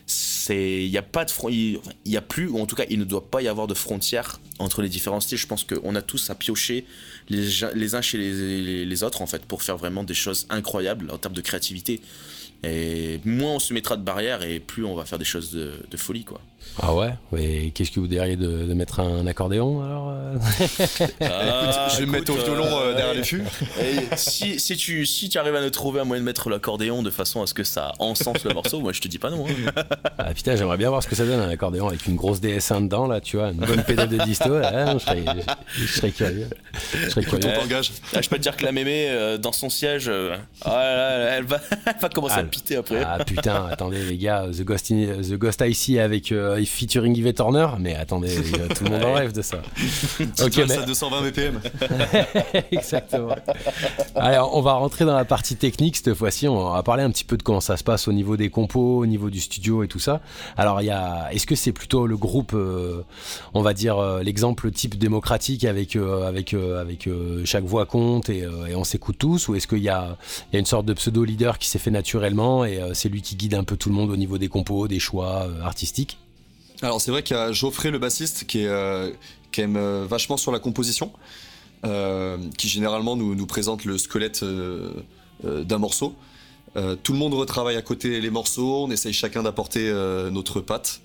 c'est, il y a pas de fron- il y a plus, ou en tout cas, il ne doit pas y avoir de frontières entre les différents styles. Je pense qu'on a tous à piocher les, uns chez les autres, en fait, pour faire vraiment des choses incroyables en termes de créativité. Et moins on se mettra de barrières et plus on va faire des choses de, de folie, quoi. Ah ouais Et qu'est-ce que vous diriez de, de mettre un accordéon alors euh Ah, je vais me mettre au violon euh, euh, derrière les fûts. Et si, si, tu, si tu arrives à nous trouver un moyen de mettre l'accordéon de façon à ce que ça encense le morceau, moi je te dis pas non. hein. Ah putain, j'aimerais bien voir ce que ça donne un accordéon avec une grosse DS1 dedans là, tu vois, une bonne pédale de disto. Là, hein, je, serais, je, je serais curieux. Je serais Écoute, curieux. on t'engage. Ah, je peux te dire que la mémé euh, dans son siège, euh, ah là là, elle, va, elle va commencer Ah, à piter après. Ah putain, attendez les gars, The Ghost, in- The Ghost ici avec euh, featuring Yves Turner, mais attendez, euh, tout le monde en rêve de ça. ok, mais à 220 BPM. exactement. Alors, on va rentrer dans la partie technique cette fois-ci. On va parler un petit peu de comment ça se passe au niveau des compos, au niveau du studio et tout ça. Alors, il y a, est-ce que c'est plutôt le groupe, euh, on va dire euh, l'exemple type démocratique avec euh, avec euh, avec euh, chaque voix compte et, euh, et on s'écoute tous, ou est-ce qu'il y a il y a une sorte de pseudo leader qui s'est fait naturellement et euh, c'est lui qui guide un peu tout le monde au niveau des compos, des choix euh, artistiques? Alors c'est vrai qu'il y a Geoffrey le bassiste qui est euh, qui aime euh, vachement sur la composition, euh, qui généralement nous, nous présente le squelette d'un morceau. Tout le monde retravaille à côté les morceaux, on essaye chacun d'apporter notre patte.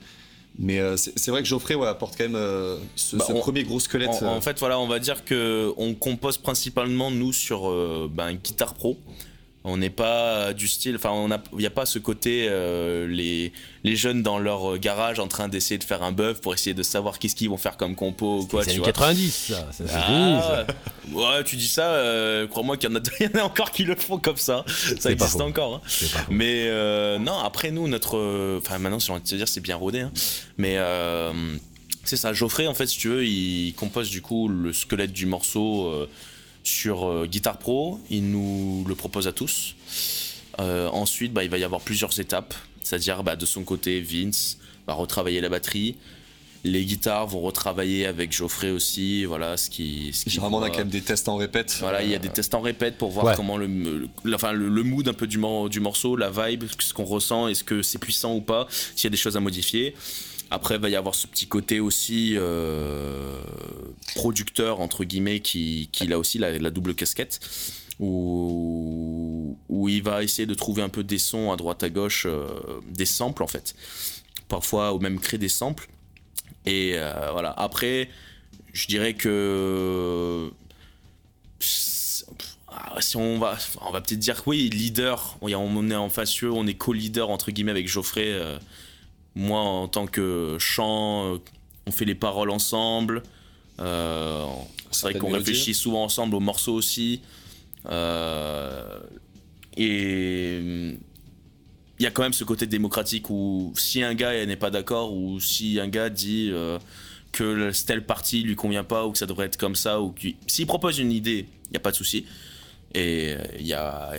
Mais c'est vrai que Geoffrey ouais, apporte quand même ce, Bah, ce on- premier gros squelette. En, en fait, voilà, on va dire que on compose principalement nous sur ben, guitare pro. On n'est pas du style, enfin, il n'y a pas ce côté euh, les les jeunes dans leur garage en train d'essayer de faire un buff pour essayer de savoir qu'est-ce qu'ils vont faire comme compo ou quoi, C'est tu les vois. 90, ça. ça. Ah, ouais. Tu dis ça, euh, crois-moi qu'il y, en a- il y en a encore qui le font comme ça. Ça existe encore. hein. Mais euh, non, après nous, notre. euh, Enfin, maintenant, j'ai envie de te dire, c'est bien rodé. hein. Mais euh, c'est ça. Geoffrey, en fait, si tu veux, il compose du coup le squelette du morceau euh, sur euh, Guitar Pro. Il nous le propose à tous. Euh, ensuite, bah, il va y avoir plusieurs étapes. C'est-à-dire, bah, de son côté, Vince va retravailler la batterie. Les guitares vont retravailler avec Geoffrey aussi. Voilà, ce qui. Ce qui Généralement, on a quand même des tests en répète. voilà, il y a des tests en répète pour voir Ouais. comment le, le- enfin, le, le mood un peu du, mor- du morceau, la vibe, ce qu'on ressent, est-ce que c'est puissant ou pas, s'il y a des choses à modifier. Après, il va y avoir ce petit côté aussi euh, producteur, entre guillemets, qui, qui a aussi la, double casquette, où, où il va essayer de trouver un peu des sons à droite à gauche, euh, des samples en fait. Parfois, ou même créer des samples. Et euh, voilà. Après, je dirais que si on va, on va peut-être dire que oui, leader. On est en facieux, on est co-leader entre guillemets avec Geoffrey. Moi, en tant que chant, euh, on fait les paroles ensemble. Euh, c'est vrai qu'on réfléchit souvent ensemble aux morceaux aussi. Euh, et il y a quand même ce côté démocratique où si un gars n'est pas d'accord ou si un gars dit euh, que le- telle partie lui convient pas ou que ça devrait être comme ça ou s'il propose une idée, il n'y a pas de souci. Et euh, il y a,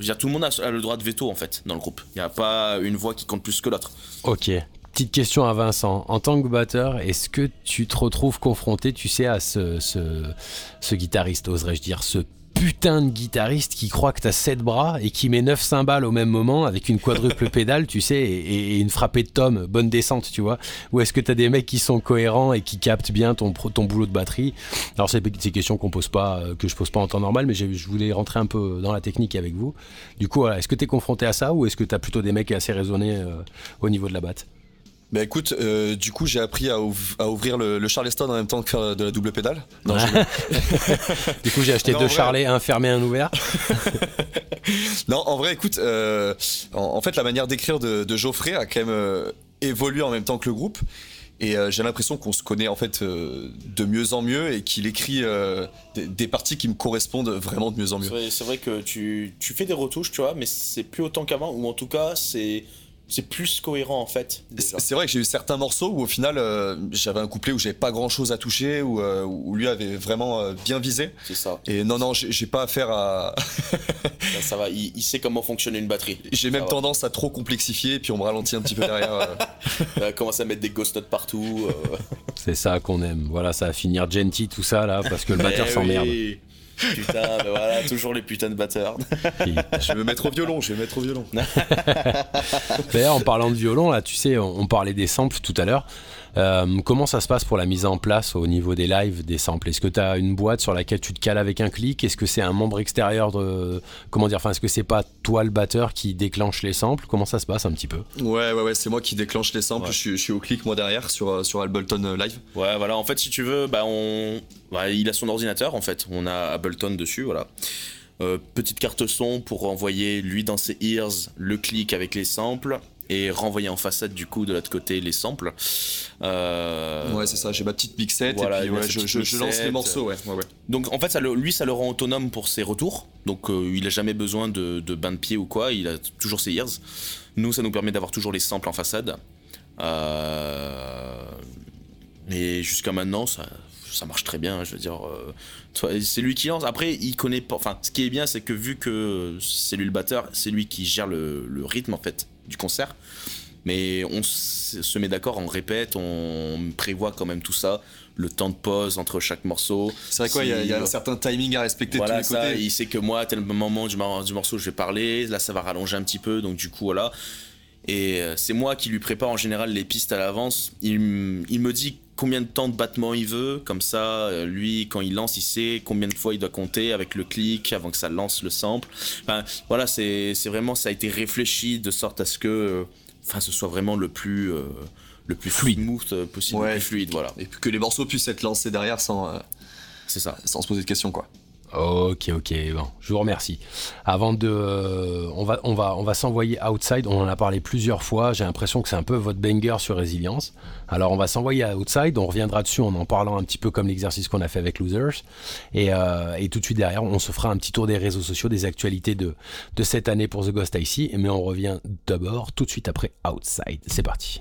il y a- tout le monde a, le droit de veto en fait dans le groupe. Il n'y a pas une voix qui compte plus que l'autre. Ok. Petite question à Vincent. En tant que batteur, est-ce que tu te retrouves confronté, tu sais, à ce, ce guitariste, oserais-je dire, ce putain de guitariste qui croit que t'as 7 bras et qui met 9 cymbales au même moment avec une quadruple pédale, tu sais, et, et une frappée de tom, bonne descente, tu vois. Ou est-ce que t'as des mecs qui sont cohérents et qui captent bien ton, boulot de batterie? Alors, c'est des questions qu'on pose pas, euh, que je pose pas en temps normal, mais je voulais rentrer un peu dans la technique avec vous. Du coup, voilà, est-ce que t'es confronté à ça ou est-ce que t'as plutôt des mecs assez raisonnés euh, au niveau de la batte? Bah écoute, euh, du coup j'ai appris à, ouv- à ouvrir le, le Charleston en même temps que faire de la double pédale. Non, Ouais. je- Du coup, j'ai acheté Non, deux vrai- charlets, un fermé, un ouvert. non, en vrai, écoute, euh, en, en fait la manière d'écrire de, de Geoffrey a quand même euh, évolué en même temps que le groupe. Et euh, j'ai l'impression qu'on se connaît en fait euh, de mieux en mieux et qu'il écrit euh, des, des parties qui me correspondent vraiment de mieux en mieux. C'est vrai, que tu, tu fais des retouches, tu vois, mais c'est plus autant qu'avant, ou en tout cas, c'est c'est plus cohérent en fait. C'est vrai que j'ai eu certains morceaux où au final euh, j'avais un couplet où j'avais pas grand chose à toucher, où, euh, où lui avait vraiment euh, bien visé. C'est ça. Et non, non, j'ai pas affaire à. Ça, ça va, il, il sait comment fonctionne une batterie. J'ai même va. tendance à trop complexifier, et puis on me ralentit un petit peu derrière. euh. Il va commencer à mettre des ghost notes partout. euh. C'est ça qu'on aime. Voilà, ça va finir gentil tout ça là, parce que le batteur Eh s'emmerde. oui. Putain, ben voilà, toujours les putains de batteurs. Je vais me mettre au violon, je vais me mettre au violon. D'ailleurs, en parlant de violon, là, tu sais, on, on parlait des samples tout à l'heure. Euh, comment ça se passe pour la mise en place au niveau des lives des samples? Est-ce que tu as une boîte sur laquelle tu te cales avec un clic? Est-ce que c'est un membre extérieur de comment dire Enfin, est-ce que c'est pas toi le batteur qui déclenche les samples? Comment ça se passe un petit peu? Ouais, ouais, ouais, c'est moi qui déclenche les samples. Ouais. Je, suis, je suis au clic, moi derrière, sur, euh, sur Ableton euh, Live. Ouais, voilà, en fait, si tu veux, bah, on... bah, il a son ordinateur, en fait. On a Ableton dessus, voilà. Euh, petite carte son pour envoyer, lui, dans ses ears, le clic avec les samples et renvoyer en façade, du coup, de l'autre côté, les samples. Euh, Ouais, c'est ça, j'ai ma petite mixette, voilà, et puis ouais, je, petite je- je lance les morceaux, ouais. ouais, ouais. Donc en fait, ça lui, ça le rend autonome pour ses retours. Donc euh, il a jamais besoin de, de bain de pied ou quoi. Il a toujours ses ears. Nous, ça nous permet d'avoir toujours les samples en façade. Euh, Mais jusqu'à maintenant, ça, ça marche très bien. Je veux dire, euh, c'est lui qui lance. Après, il connaît pas. Enfin, ce qui est bien, c'est que vu que c'est lui le batteur, c'est lui qui gère le, le rythme en fait du concert. Mais on se met d'accord, on répète, on prévoit quand même tout ça, le temps de pause entre chaque morceau. C'est vrai quoi, il y a- il y, a un certain timing à respecter voilà de tous les ça, côtés. il sait que moi, à tel moment du, morceau, je vais parler. Là, ça va rallonger un petit peu, donc du coup, voilà. Et euh, c'est moi qui lui prépare en général les pistes à l'avance. Il, il me dit combien de temps de battement il veut, comme ça, euh, lui, quand il lance, il sait combien de fois il doit compter avec le clic avant que ça lance le sample. Enfin, voilà, c'est vraiment, ça a été réfléchi de sorte à ce que, euh, enfin, ce soit vraiment le plus, euh, le plus Fluide. smooth possible, Ouais. le plus fluide, voilà, Et que les morceaux puissent être lancés derrière sans, euh, c'est ça. sans se poser de questions, quoi. Ok, ok, bon, je vous remercie. Avant de, euh, on va, on va, on va s'envoyer Outside. On en a parlé plusieurs fois. J'ai l'impression que c'est un peu votre banger sur résilience. Alors, on va s'envoyer Outside. On reviendra dessus en en parlant un petit peu comme l'exercice qu'on a fait avec Losers. Et, euh, et tout de suite derrière, on se fera un petit tour des réseaux sociaux, des actualités de, de cette année pour The Ghost ici. Mais on revient d'abord tout de suite après Outside. C'est parti.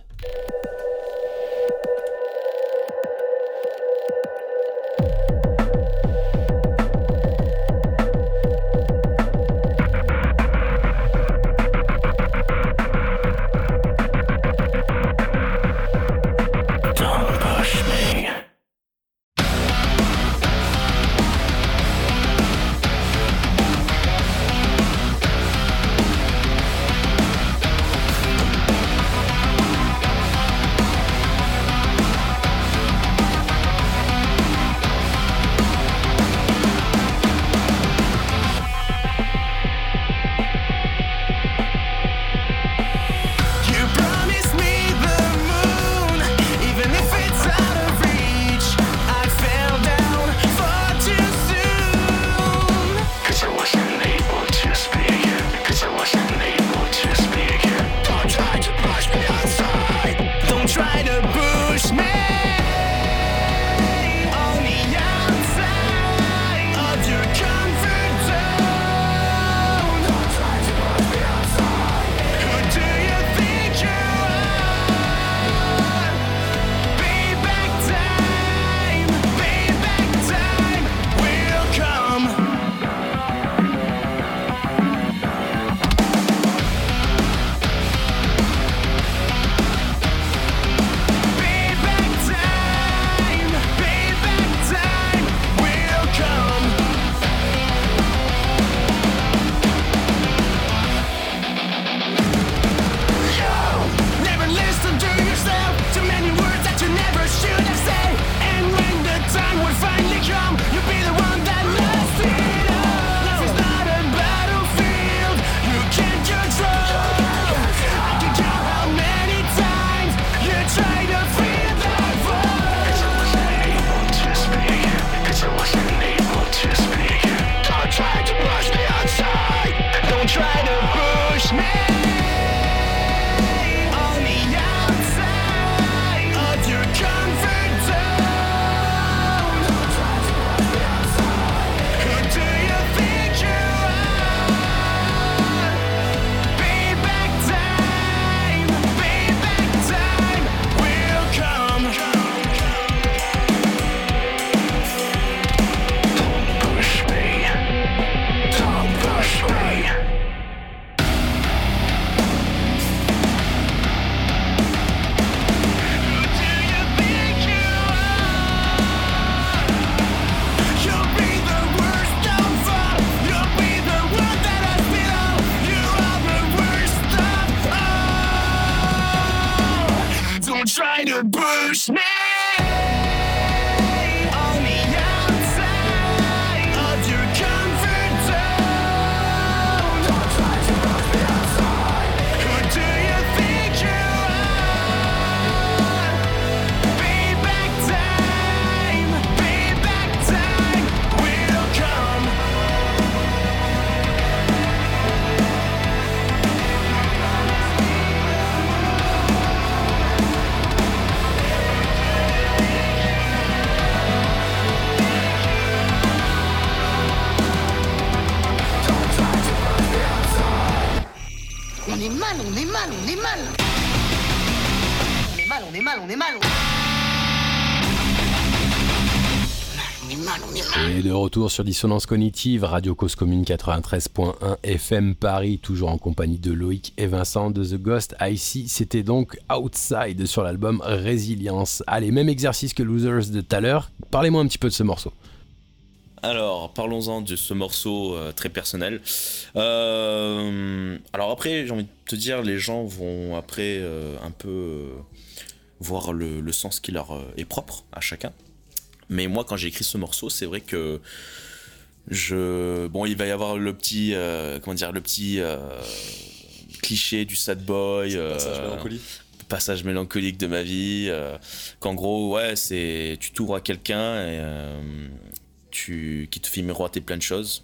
Sur Dissonance Cognitive, Radio Cause Commune 93.1 FM Paris, toujours en compagnie de Loïc et Vincent de The Ghost. Ici, c'était donc Outside sur l'album Résilience. Allez, même exercice que Losers de tout à l'heure. Parlez-moi un petit peu de ce morceau. Alors, parlons-en de ce morceau euh, très personnel. Euh, alors après, j'ai envie de te dire, les gens vont après euh, un peu voir le, sens qui leur est propre à chacun. Mais moi, quand j'ai écrit ce morceau, c'est vrai que je bon, il va y avoir le petit euh, comment dire, le petit euh, cliché du sad boy. Passage euh, mélancolie. passage mélancolique de ma vie. Qu'en gros, ouais, c'est tu t'ouvres à quelqu'un et tu qui te fait miroiter plein de choses.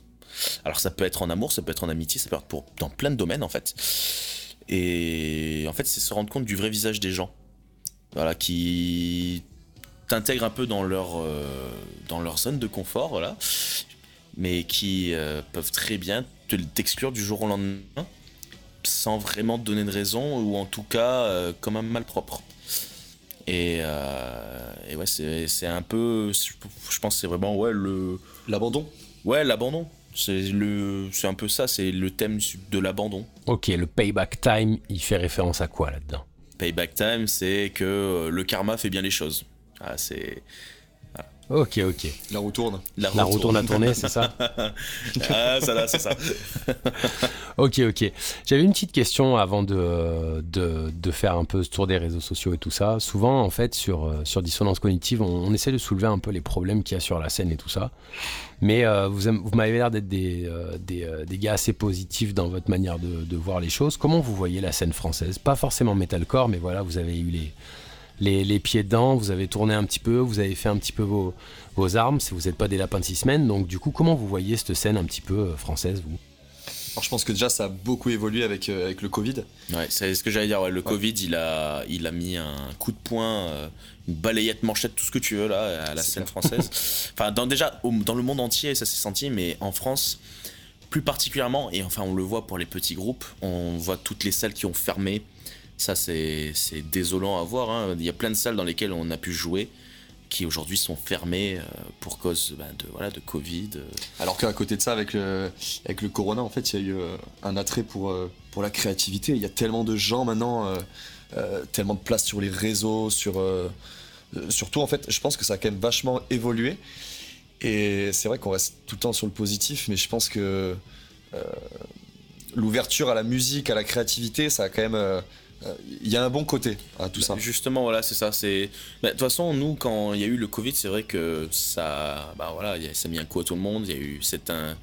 Alors ça peut être en amour, ça peut être en amitié, ça peut être pour dans plein de domaines en fait. Et en fait, c'est se rendre compte du vrai visage des gens. Voilà, qui t'intègrent un peu dans leur euh, dans leur zone de confort, voilà, mais qui euh, peuvent très bien te t'exclure du jour au lendemain sans vraiment te donner de raison ou en tout cas euh, comme un malpropre. Et, euh, et ouais, c'est c'est un peu, je pense que c'est vraiment ouais le L'abandon. ouais l'abandon. C'est le c'est un peu ça, c'est le thème de l'abandon. Ok, le payback time, il fait référence à quoi là-dedans? Payback time, c'est que le karma fait bien les choses. Ah, c'est Ok, ok. La roue tourne. La roue tourne à tourner, c'est ça ah, ça là, c'est ça. Ok, ok. J'avais une petite question avant de, de, de faire un peu ce tour des réseaux sociaux et tout ça. Souvent, en fait, sur, euh, sur Dissonance Cognitive, on, on essaie de soulever un peu les problèmes qu'il y a sur la scène et tout ça. Mais euh, vous, m'avez l'air d'être des, euh, des, euh, des gars assez positifs dans votre manière de, de voir les choses. Comment vous voyez la scène française? Pas forcément metalcore, mais voilà, vous avez eu les, les, les pieds dedans, vous avez tourné un petit peu, vous avez fait un petit peu vos, vos armes. Vous n'êtes pas des lapins de six semaines. Donc, du coup, comment vous voyez cette scène un petit peu euh, française, vous? Alors je pense que déjà ça a beaucoup évolué avec, euh, avec le Covid. Ouais, c'est ce que j'allais dire. ouais, le Covid, il a, il a mis un coup de poing, euh, une balayette, manchette, tout ce que tu veux là, à la scène clair. française. enfin, dans, déjà, au- dans le monde entier, ça s'est senti, mais en France, plus particulièrement, et enfin, on le voit pour les petits groupes, on voit toutes les salles qui ont fermé. Ça, c'est désolant à voir. hein. Il y a plein de salles dans lesquelles on a pu jouer qui aujourd'hui sont fermées euh, pour cause bah, de, voilà, de Covid. Alors qu'à côté de ça, avec le, avec le corona, en fait, il y a eu euh, un attrait pour, euh, pour la créativité. Il y a tellement de gens maintenant, tellement de place sur les réseaux, sur. euh, surtout, en fait, je pense que ça a quand même vachement évolué. Et c'est vrai qu'on reste tout le temps sur le positif, mais je pense que l'ouverture à la musique, à la créativité, ça a quand même. Euh, euh, Il y a un bon côté à tout ça. Justement, voilà, c'est ça. C'est Bah, de toute façon, nous, quand il y a eu le Covid, c'est vrai que ça, bah voilà, il ça a mis un coup à tout le monde. Il y a eu cette, un-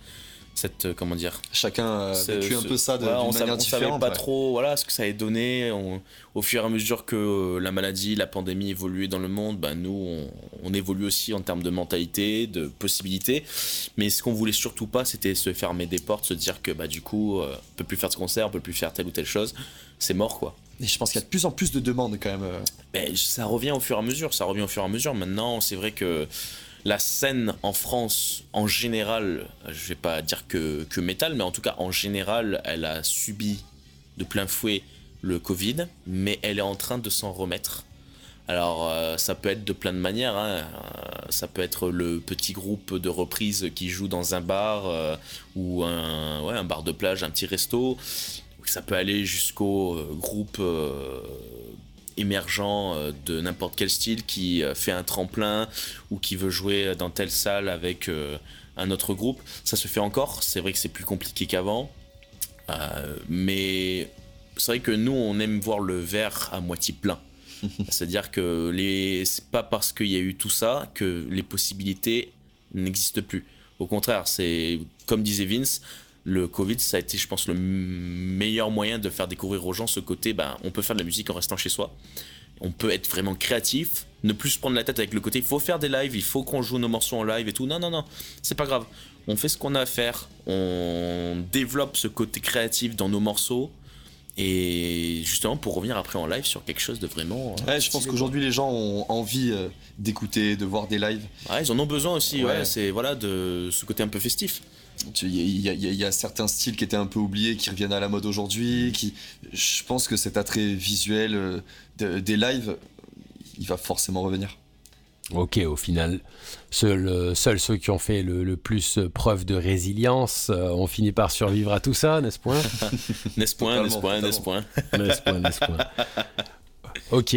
cette, euh, comment dire, Chacun a vécu un peu ça de, voilà, on manière on savait pas ouais. trop, voilà, ce que ça allait donner. On- au fur et à mesure que euh, la maladie, la pandémie évoluait dans le monde, bah nous, on, on évolue aussi en termes de mentalité, de possibilités. Mais ce qu'on voulait surtout pas, c'était se fermer des portes, se dire que bah du coup, euh, on peut plus faire de concert, on peut plus faire telle ou telle chose. C'est mort, quoi. Je pense qu'il y a de plus en plus de demandes quand même. euh, Ben, ça revient au fur et à mesure, ça revient au fur et à mesure. Maintenant, c'est vrai que la scène en France, en général, je vais pas dire que, que métal, mais en tout cas, en général, elle a subi de plein fouet le Covid, mais elle est en train de s'en remettre. Alors, euh, ça peut être de plein de manières. hein. Euh, ça peut être le petit groupe de reprise qui joue dans un bar ou un bar de plage, un petit resto. Ça peut aller jusqu'au euh, groupe euh, émergent euh, de n'importe quel style qui fait un tremplin ou qui veut jouer dans telle salle avec un autre groupe. Ça se fait encore. C'est vrai que c'est plus compliqué qu'avant. Euh, mais c'est vrai que nous, on aime voir le verre à moitié plein. C'est-à-dire que les... c'est pas parce qu'il y a eu tout ça que les possibilités n'existent plus. Au contraire, c'est comme disait Vince, le Covid, ça a été, je pense, le meilleur moyen de faire découvrir aux gens ce côté, ben, on peut faire de la musique en restant chez soi. On peut être vraiment créatif, ne plus se prendre la tête avec le côté, il faut faire des lives, il faut qu'on joue nos morceaux en live et tout. Non, non, non, c'est pas grave. On fait ce qu'on a à faire, on développe ce côté créatif dans nos morceaux. Et justement, pour revenir après en live sur quelque chose de vraiment. euh, Ouais, je pense qu'aujourd'hui les gens ont envie euh, d'écouter, de voir des lives. Ouais, ils en ont besoin aussi, ouais. Ouais. c'est voilà, de ce côté un peu festif. Il y, a- y y certains styles qui étaient un peu oubliés, qui reviennent à la mode aujourd'hui. Qui, je pense que cet attrait visuel euh, de- des lives, il va forcément revenir. Ok, au final, seuls euh, seuls ceux qui ont fait le, le plus euh, preuve de résilience euh, ont fini par survivre à tout ça, n'est-ce point? N'est-ce point, n'est-ce point, n'est-ce point? N'est-ce point, n'est-ce point? Ok.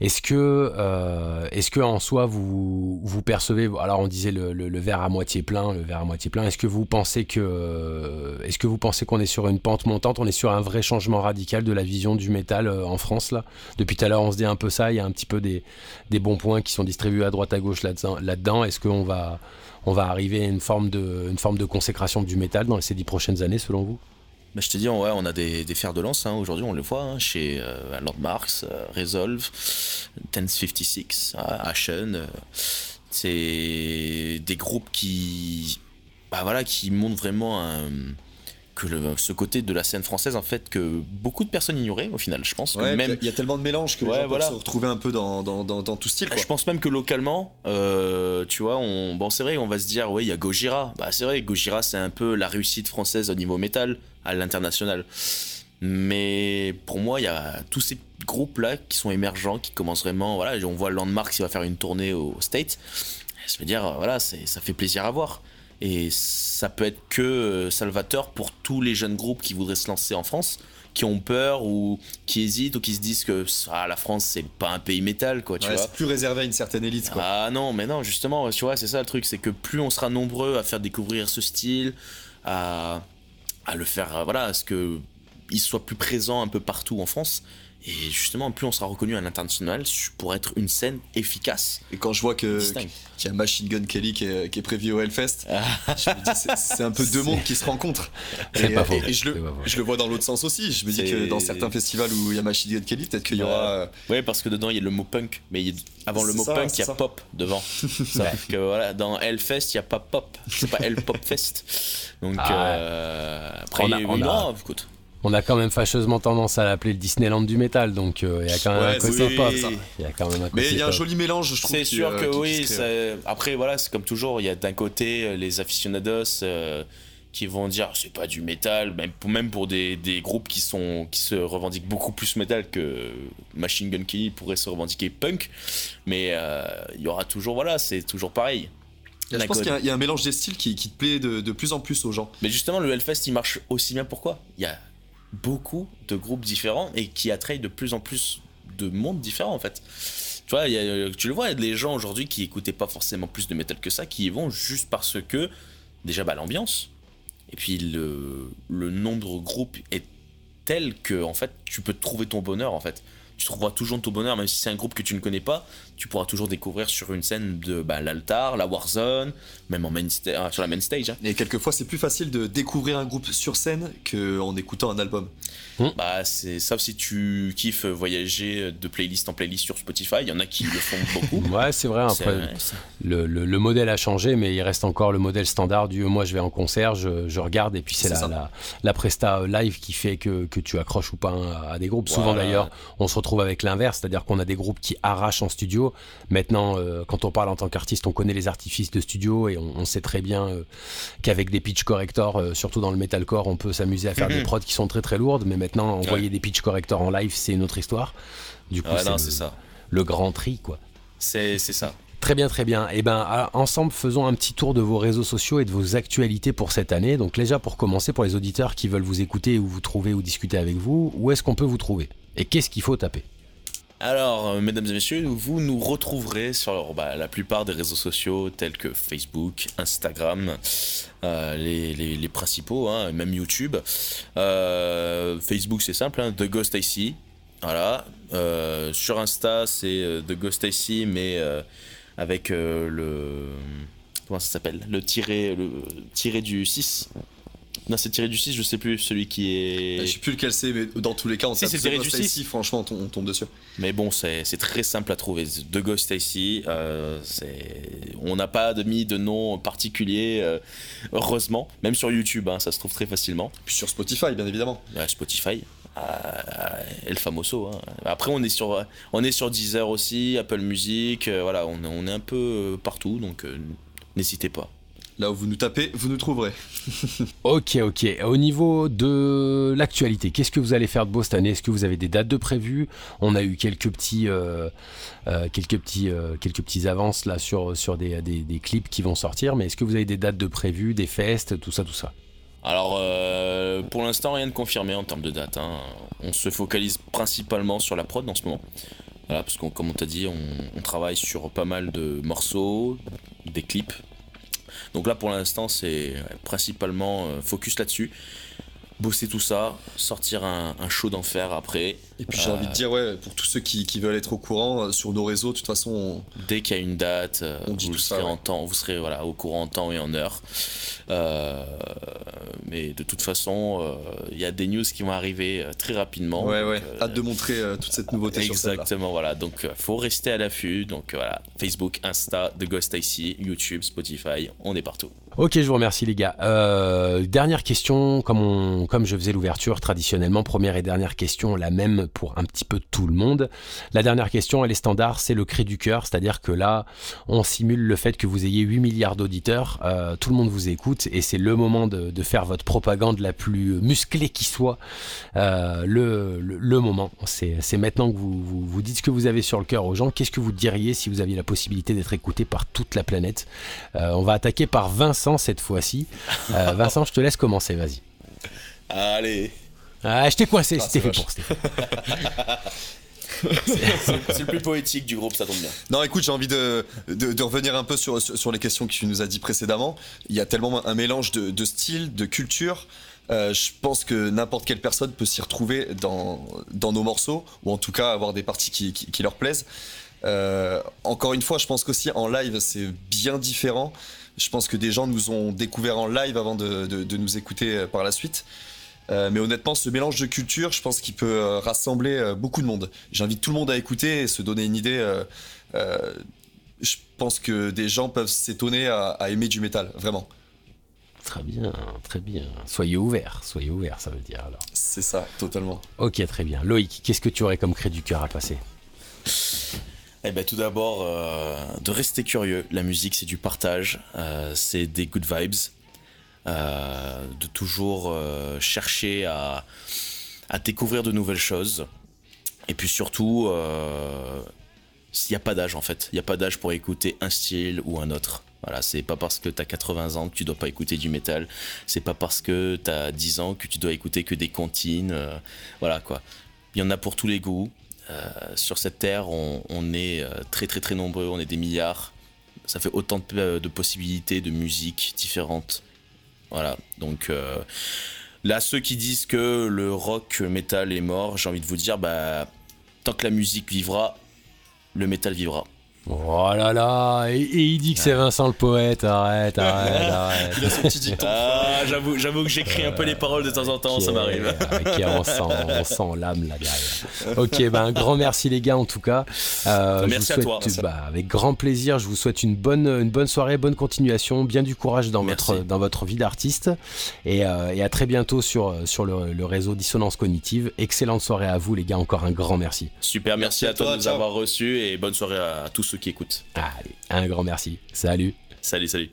Est-ce que, euh, est-ce que en soi vous vous percevez, alors on disait le, verre à moitié plein, le verre à moitié plein. Est-ce que vous pensez que, euh, est-ce que vous pensez qu'on est sur une pente montante, on est sur un vrai changement radical de la vision du métal euh, en France là? Depuis tout à l'heure, on se dit un peu ça. Il y a un petit peu des, bons points qui sont distribués à droite à gauche là-dedans. Là-dedans, est-ce qu'on va on va arriver à une forme de une forme de consécration du métal dans ces dix prochaines années selon vous? Je te dis, ouais, on a des, des fers de lance, hein, aujourd'hui on le voit, hein, chez euh, Lord Marks, euh, Resolve, 1056, euh, Ashen. euh, c'est des groupes qui, bah, voilà, qui montrent vraiment un- que le- ce côté de la scène française, en fait, que beaucoup de personnes ignoraient au final. Je pense que Ouais, même il y a tellement de mélange que les Ouais, gens voilà. se retrouver un peu dans, dans, dans, dans tout style. Quoi. Je pense même que localement, euh, tu vois, on, bon, c'est vrai, on va se dire, oui, il y a Gojira. Bah, c'est vrai, Gojira, c'est un peu la réussite française au niveau métal à l'international. Mais pour moi, il y a tous ces groupes-là qui sont émergents, qui commencent vraiment. Voilà, on voit Landmark qui va faire une tournée au State. Je veux dire, voilà, ça fait plaisir à voir. Et ça peut être que euh, salvateur pour tous les jeunes groupes qui voudraient se lancer en France, qui ont peur ou qui hésitent ou qui se disent que ah, la France, c'est pas un pays métal, quoi, tu Ouais, vois. c'est plus réservé à une certaine élite. Quoi. Ah non, mais non, justement, tu vois, c'est ça le truc, c'est que plus on sera nombreux à faire découvrir ce style, à, à le faire, euh, voilà, à ce que il soit plus présent un peu partout en France, et justement, plus on sera reconnu à l'international pour être une scène efficace. Et quand je vois que qu'il y a Machine Gun Kelly qui est, qui est prévu au Hellfest, je me dis c'est- un peu deux mondes qui se rencontrent. C'est et, pas faux. et- et je, le, C'est pas faux. je le vois dans l'autre sens aussi. Je me dis que dans certains festivals où il y a Machine Gun Kelly, peut-être qu'il y aura. euh, Ouais, parce que dedans il y a le mot punk, mais il y a- avant le mot ça, punk, il y a ça. pop devant. Parce que voilà, dans Hellfest, il n'y a pas pop, c'est pas Hell Pop Fest. Donc Ah euh, après, On a- oui, on a- non, écoute. On a quand même fâcheusement tendance à l'appeler le Disneyland du métal, donc euh, il y a quand même Ouais, un côté oui. pop. Il y a quand même un côté Mais il y a un joli mélange, je trouve. C'est sûr euh, que oui. ça- Après, voilà, c'est comme toujours. Il y a d'un côté euh, les aficionados euh, qui vont dire c'est pas du métal, même pour, même pour des, des groupes qui, sont, qui se revendiquent beaucoup plus métal que Machine Gun Kelly pourrait se revendiquer punk. Mais euh, il y aura toujours, voilà, c'est toujours pareil. Je pense qu'il y a- il y, a un mélange des styles qui, qui te plaît de, de plus en plus aux gens. Mais justement, le Hellfest, il marche aussi bien. Pourquoi? Il y a beaucoup de groupes différents et qui attrayent de plus en plus de mondes différents, en fait. Tu vois, a- tu le vois, il y a des gens aujourd'hui qui écoutaient pas forcément plus de métal que ça, qui y vont juste parce que, déjà, bah, l'ambiance, et puis le, le nombre de groupes est tel que, en fait, tu peux trouver ton bonheur, en fait. Tu trouveras toujours ton bonheur, même si c'est un groupe que tu ne connais pas, tu pourras toujours découvrir sur une scène de bah, l'altar, la Warzone, même en main sur la main stage. hein. Et quelquefois, c'est plus facile de découvrir un groupe sur scène qu'en écoutant un album. Bah, c'est sauf si tu kiffes voyager de playlist en playlist sur Spotify. Il y en a qui le font beaucoup. Ouais, c'est vrai. Après, vrai, ça. le, le- le modèle a changé, mais il reste encore le modèle standard du moi je vais en concert, je, je regarde, et puis c'est la, ça. la, la presta euh, live qui fait que, que tu accroches ou pas à, à des groupes. Souvent d'ailleurs, on se retrouve avec l'inverse, c'est-à-dire qu'on a des groupes qui arrachent en studio. Maintenant, euh, quand on parle en tant qu'artiste, on connaît les artifices de studio et on, on sait très bien euh, qu'avec des pitch correctors, euh, surtout dans le metalcore, on peut s'amuser à faire des prods qui sont très très lourdes, mais maintenant envoyer des pitch correctors en live, c'est une autre histoire. Du coup, Ouais, c'est le- c'est ça. le grand tri, quoi. C'est ça. Très bien, très bien. Et ben, à- ensemble, faisons un petit tour de vos réseaux sociaux et de vos actualités pour cette année. Donc, déjà, pour commencer, pour les auditeurs qui veulent vous écouter ou vous trouver ou discuter avec vous, où est-ce qu'on peut vous trouver? Et qu'est-ce qu'il faut taper? Alors, euh, mesdames et messieurs, vous nous retrouverez sur bah, la plupart des réseaux sociaux tels que Facebook, Instagram, euh, les, principaux, hein, même YouTube. Euh, Facebook, c'est simple, hein, The Ghost IC. Voilà. Euh, sur Insta, c'est euh, The Ghost IC, mais euh, avec euh, le. Comment ça s'appelle? Le tiré, le tiré du 6. Non, c'est tiré du 6, je sais plus, celui qui est. Je sais plus lequel c'est, mais dans tous les cas, on Si, The tiré du six. ici, franchement, on tombe, dessus. Mais bon, c'est très simple à trouver. De Ghost ici, euh, on n'a pas de mis de nom particulier, euh, heureusement. Même sur YouTube, hein, ça se trouve très facilement. Puis sur Spotify, bien évidemment. Spotify, euh, El Famoso. hein. Après, on est sur, on est sur Deezer aussi, Apple Music. euh, voilà, on, est- on est un peu partout, donc n'hésitez pas. Là où vous nous tapez, vous nous trouverez. Ok, ok. Au niveau de l'actualité, qu'est-ce que vous allez faire de beau cette année? Est-ce que vous avez des dates de prévues? On a eu quelques petits, euh, euh, quelques petits, euh, quelques petits avances là sur sur des, des, des clips qui vont sortir. Mais est-ce que vous avez des dates de prévues, des festes, tout ça, tout ça? Alors, euh, pour l'instant, rien de confirmé en termes de date. hein. On se focalise principalement sur la prod en ce moment. Voilà, parce qu'on, comme on t'a dit, on, on travaille sur pas mal de morceaux, des clips. Donc là, pour l'instant, c'est principalement euh, focus là-dessus. Bosser tout ça, sortir un show d'enfer après. Et puis j'ai envie de dire, ouais, pour tous ceux qui, qui veulent être au courant, euh, sur nos réseaux, de toute façon, on- Dès qu'il y a une date, euh, On dit vous tout ça, serez en ouais. temps, vous serez voilà au courant en temps et en heure. Euh, mais de toute façon, euh, il y a des news qui vont arriver très rapidement. ouais, Donc, ouais, euh, hâte de montrer euh, toute cette nouveauté sur. Exactement, voilà. Donc, faut rester à l'affût. Donc, voilà. Facebook, Insta, The Ghost IC, YouTube, Spotify, on est partout. Ok, je vous remercie les gars. Euh, dernière question, comme, on, comme je faisais l'ouverture traditionnellement, première et dernière question, la même pour un petit peu tout le monde. La dernière question, elle est standard, c'est le cri du cœur, c'est-à-dire que là, on simule le fait que vous ayez 8 milliards d'auditeurs, euh, tout le monde vous écoute et c'est le moment de, faire votre propagande la plus musclée qui soit. Euh, le, le, moment, c'est maintenant que vous, vous, dites ce que vous avez sur le cœur aux gens. Qu'est-ce que vous diriez si vous aviez la possibilité d'être écouté par toute la planète? Euh, On va attaquer par Vincent cette fois-ci. Vincent, je te laisse commencer, vas-y. Allez, Ah, je t'ai coincé, Ah, c'était c'est fait pour. c'est le plus poétique du groupe, ça tombe bien. Non, écoute, j'ai envie de, de, de revenir un peu sur, sur les questions que tu nous as dit précédemment. Il y a tellement un mélange de, de styles, de cultures. Euh, je pense que n'importe quelle personne peut s'y retrouver dans, dans nos morceaux, ou en tout cas avoir des parties qui, qui, qui leur plaisent. Euh, encore une fois, je pense qu'aussi en live, c'est bien différent. Je pense que des gens nous ont découvert en live avant de, de, de nous écouter par la suite. Euh, mais honnêtement, ce mélange de cultures, je pense qu'il peut euh, rassembler euh, beaucoup de monde. J'invite tout le monde à écouter et se donner une idée. euh, euh, je pense que des gens peuvent s'étonner à, à aimer du métal, vraiment. Très bien, très bien. Soyez ouverts, soyez ouverts, ça veut dire alors. C'est ça, totalement. Ok, très bien. Loïc, qu'est-ce que tu aurais comme cri du cœur à passer? Eh ben, tout d'abord, euh, de rester curieux. La musique, c'est du partage, euh, c'est des good vibes. Euh, de toujours euh, chercher à, découvrir de nouvelles choses. Et puis surtout, euh, il n'y a pas d'âge en fait. Il n'y a pas d'âge pour écouter un style ou un autre. Voilà, c'est pas parce que tu as 80 ans que tu dois pas écouter du métal. C'est pas parce que tu as 10 ans que tu dois écouter que des comptines. euh, voilà quoi. Il y en a pour tous les goûts. Sur cette terre, on, est très très très nombreux, on est des milliards. Ça fait autant de, de possibilités de musique différentes. Voilà, donc euh, là, ceux qui disent que le rock metal est mort, j'ai envie de vous dire, bah, tant que la musique vivra, le métal vivra. Oh là là, et, et il dit que c'est Vincent le poète, arrête, arrête, arrête. Il a son petit dicton. Ah, j'avoue, j'avoue que j'écris un peu les paroles de temps en temps, ça m'arrive. Ok, on sent, on sent l'âme là derrière. Ok, ben un grand merci les gars en tout cas. Euh, je Merci à vous toi. souhaite, à- bah, avec grand plaisir, je vous souhaite une bonne, une bonne soirée, bonne continuation, bien du courage dans Merci. votre, dans votre vie d'artiste et, euh, et à très bientôt sur, sur le, le réseau Dissonance Cognitive. Excellente soirée à vous les gars, encore un grand merci. Super, merci, Merci à à toi, toi, de nous ciao. avoir reçus et bonne soirée à tous ceux qui écoutent. Allez, un grand merci. Salut. Salut, salut.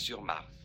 Sur Mars.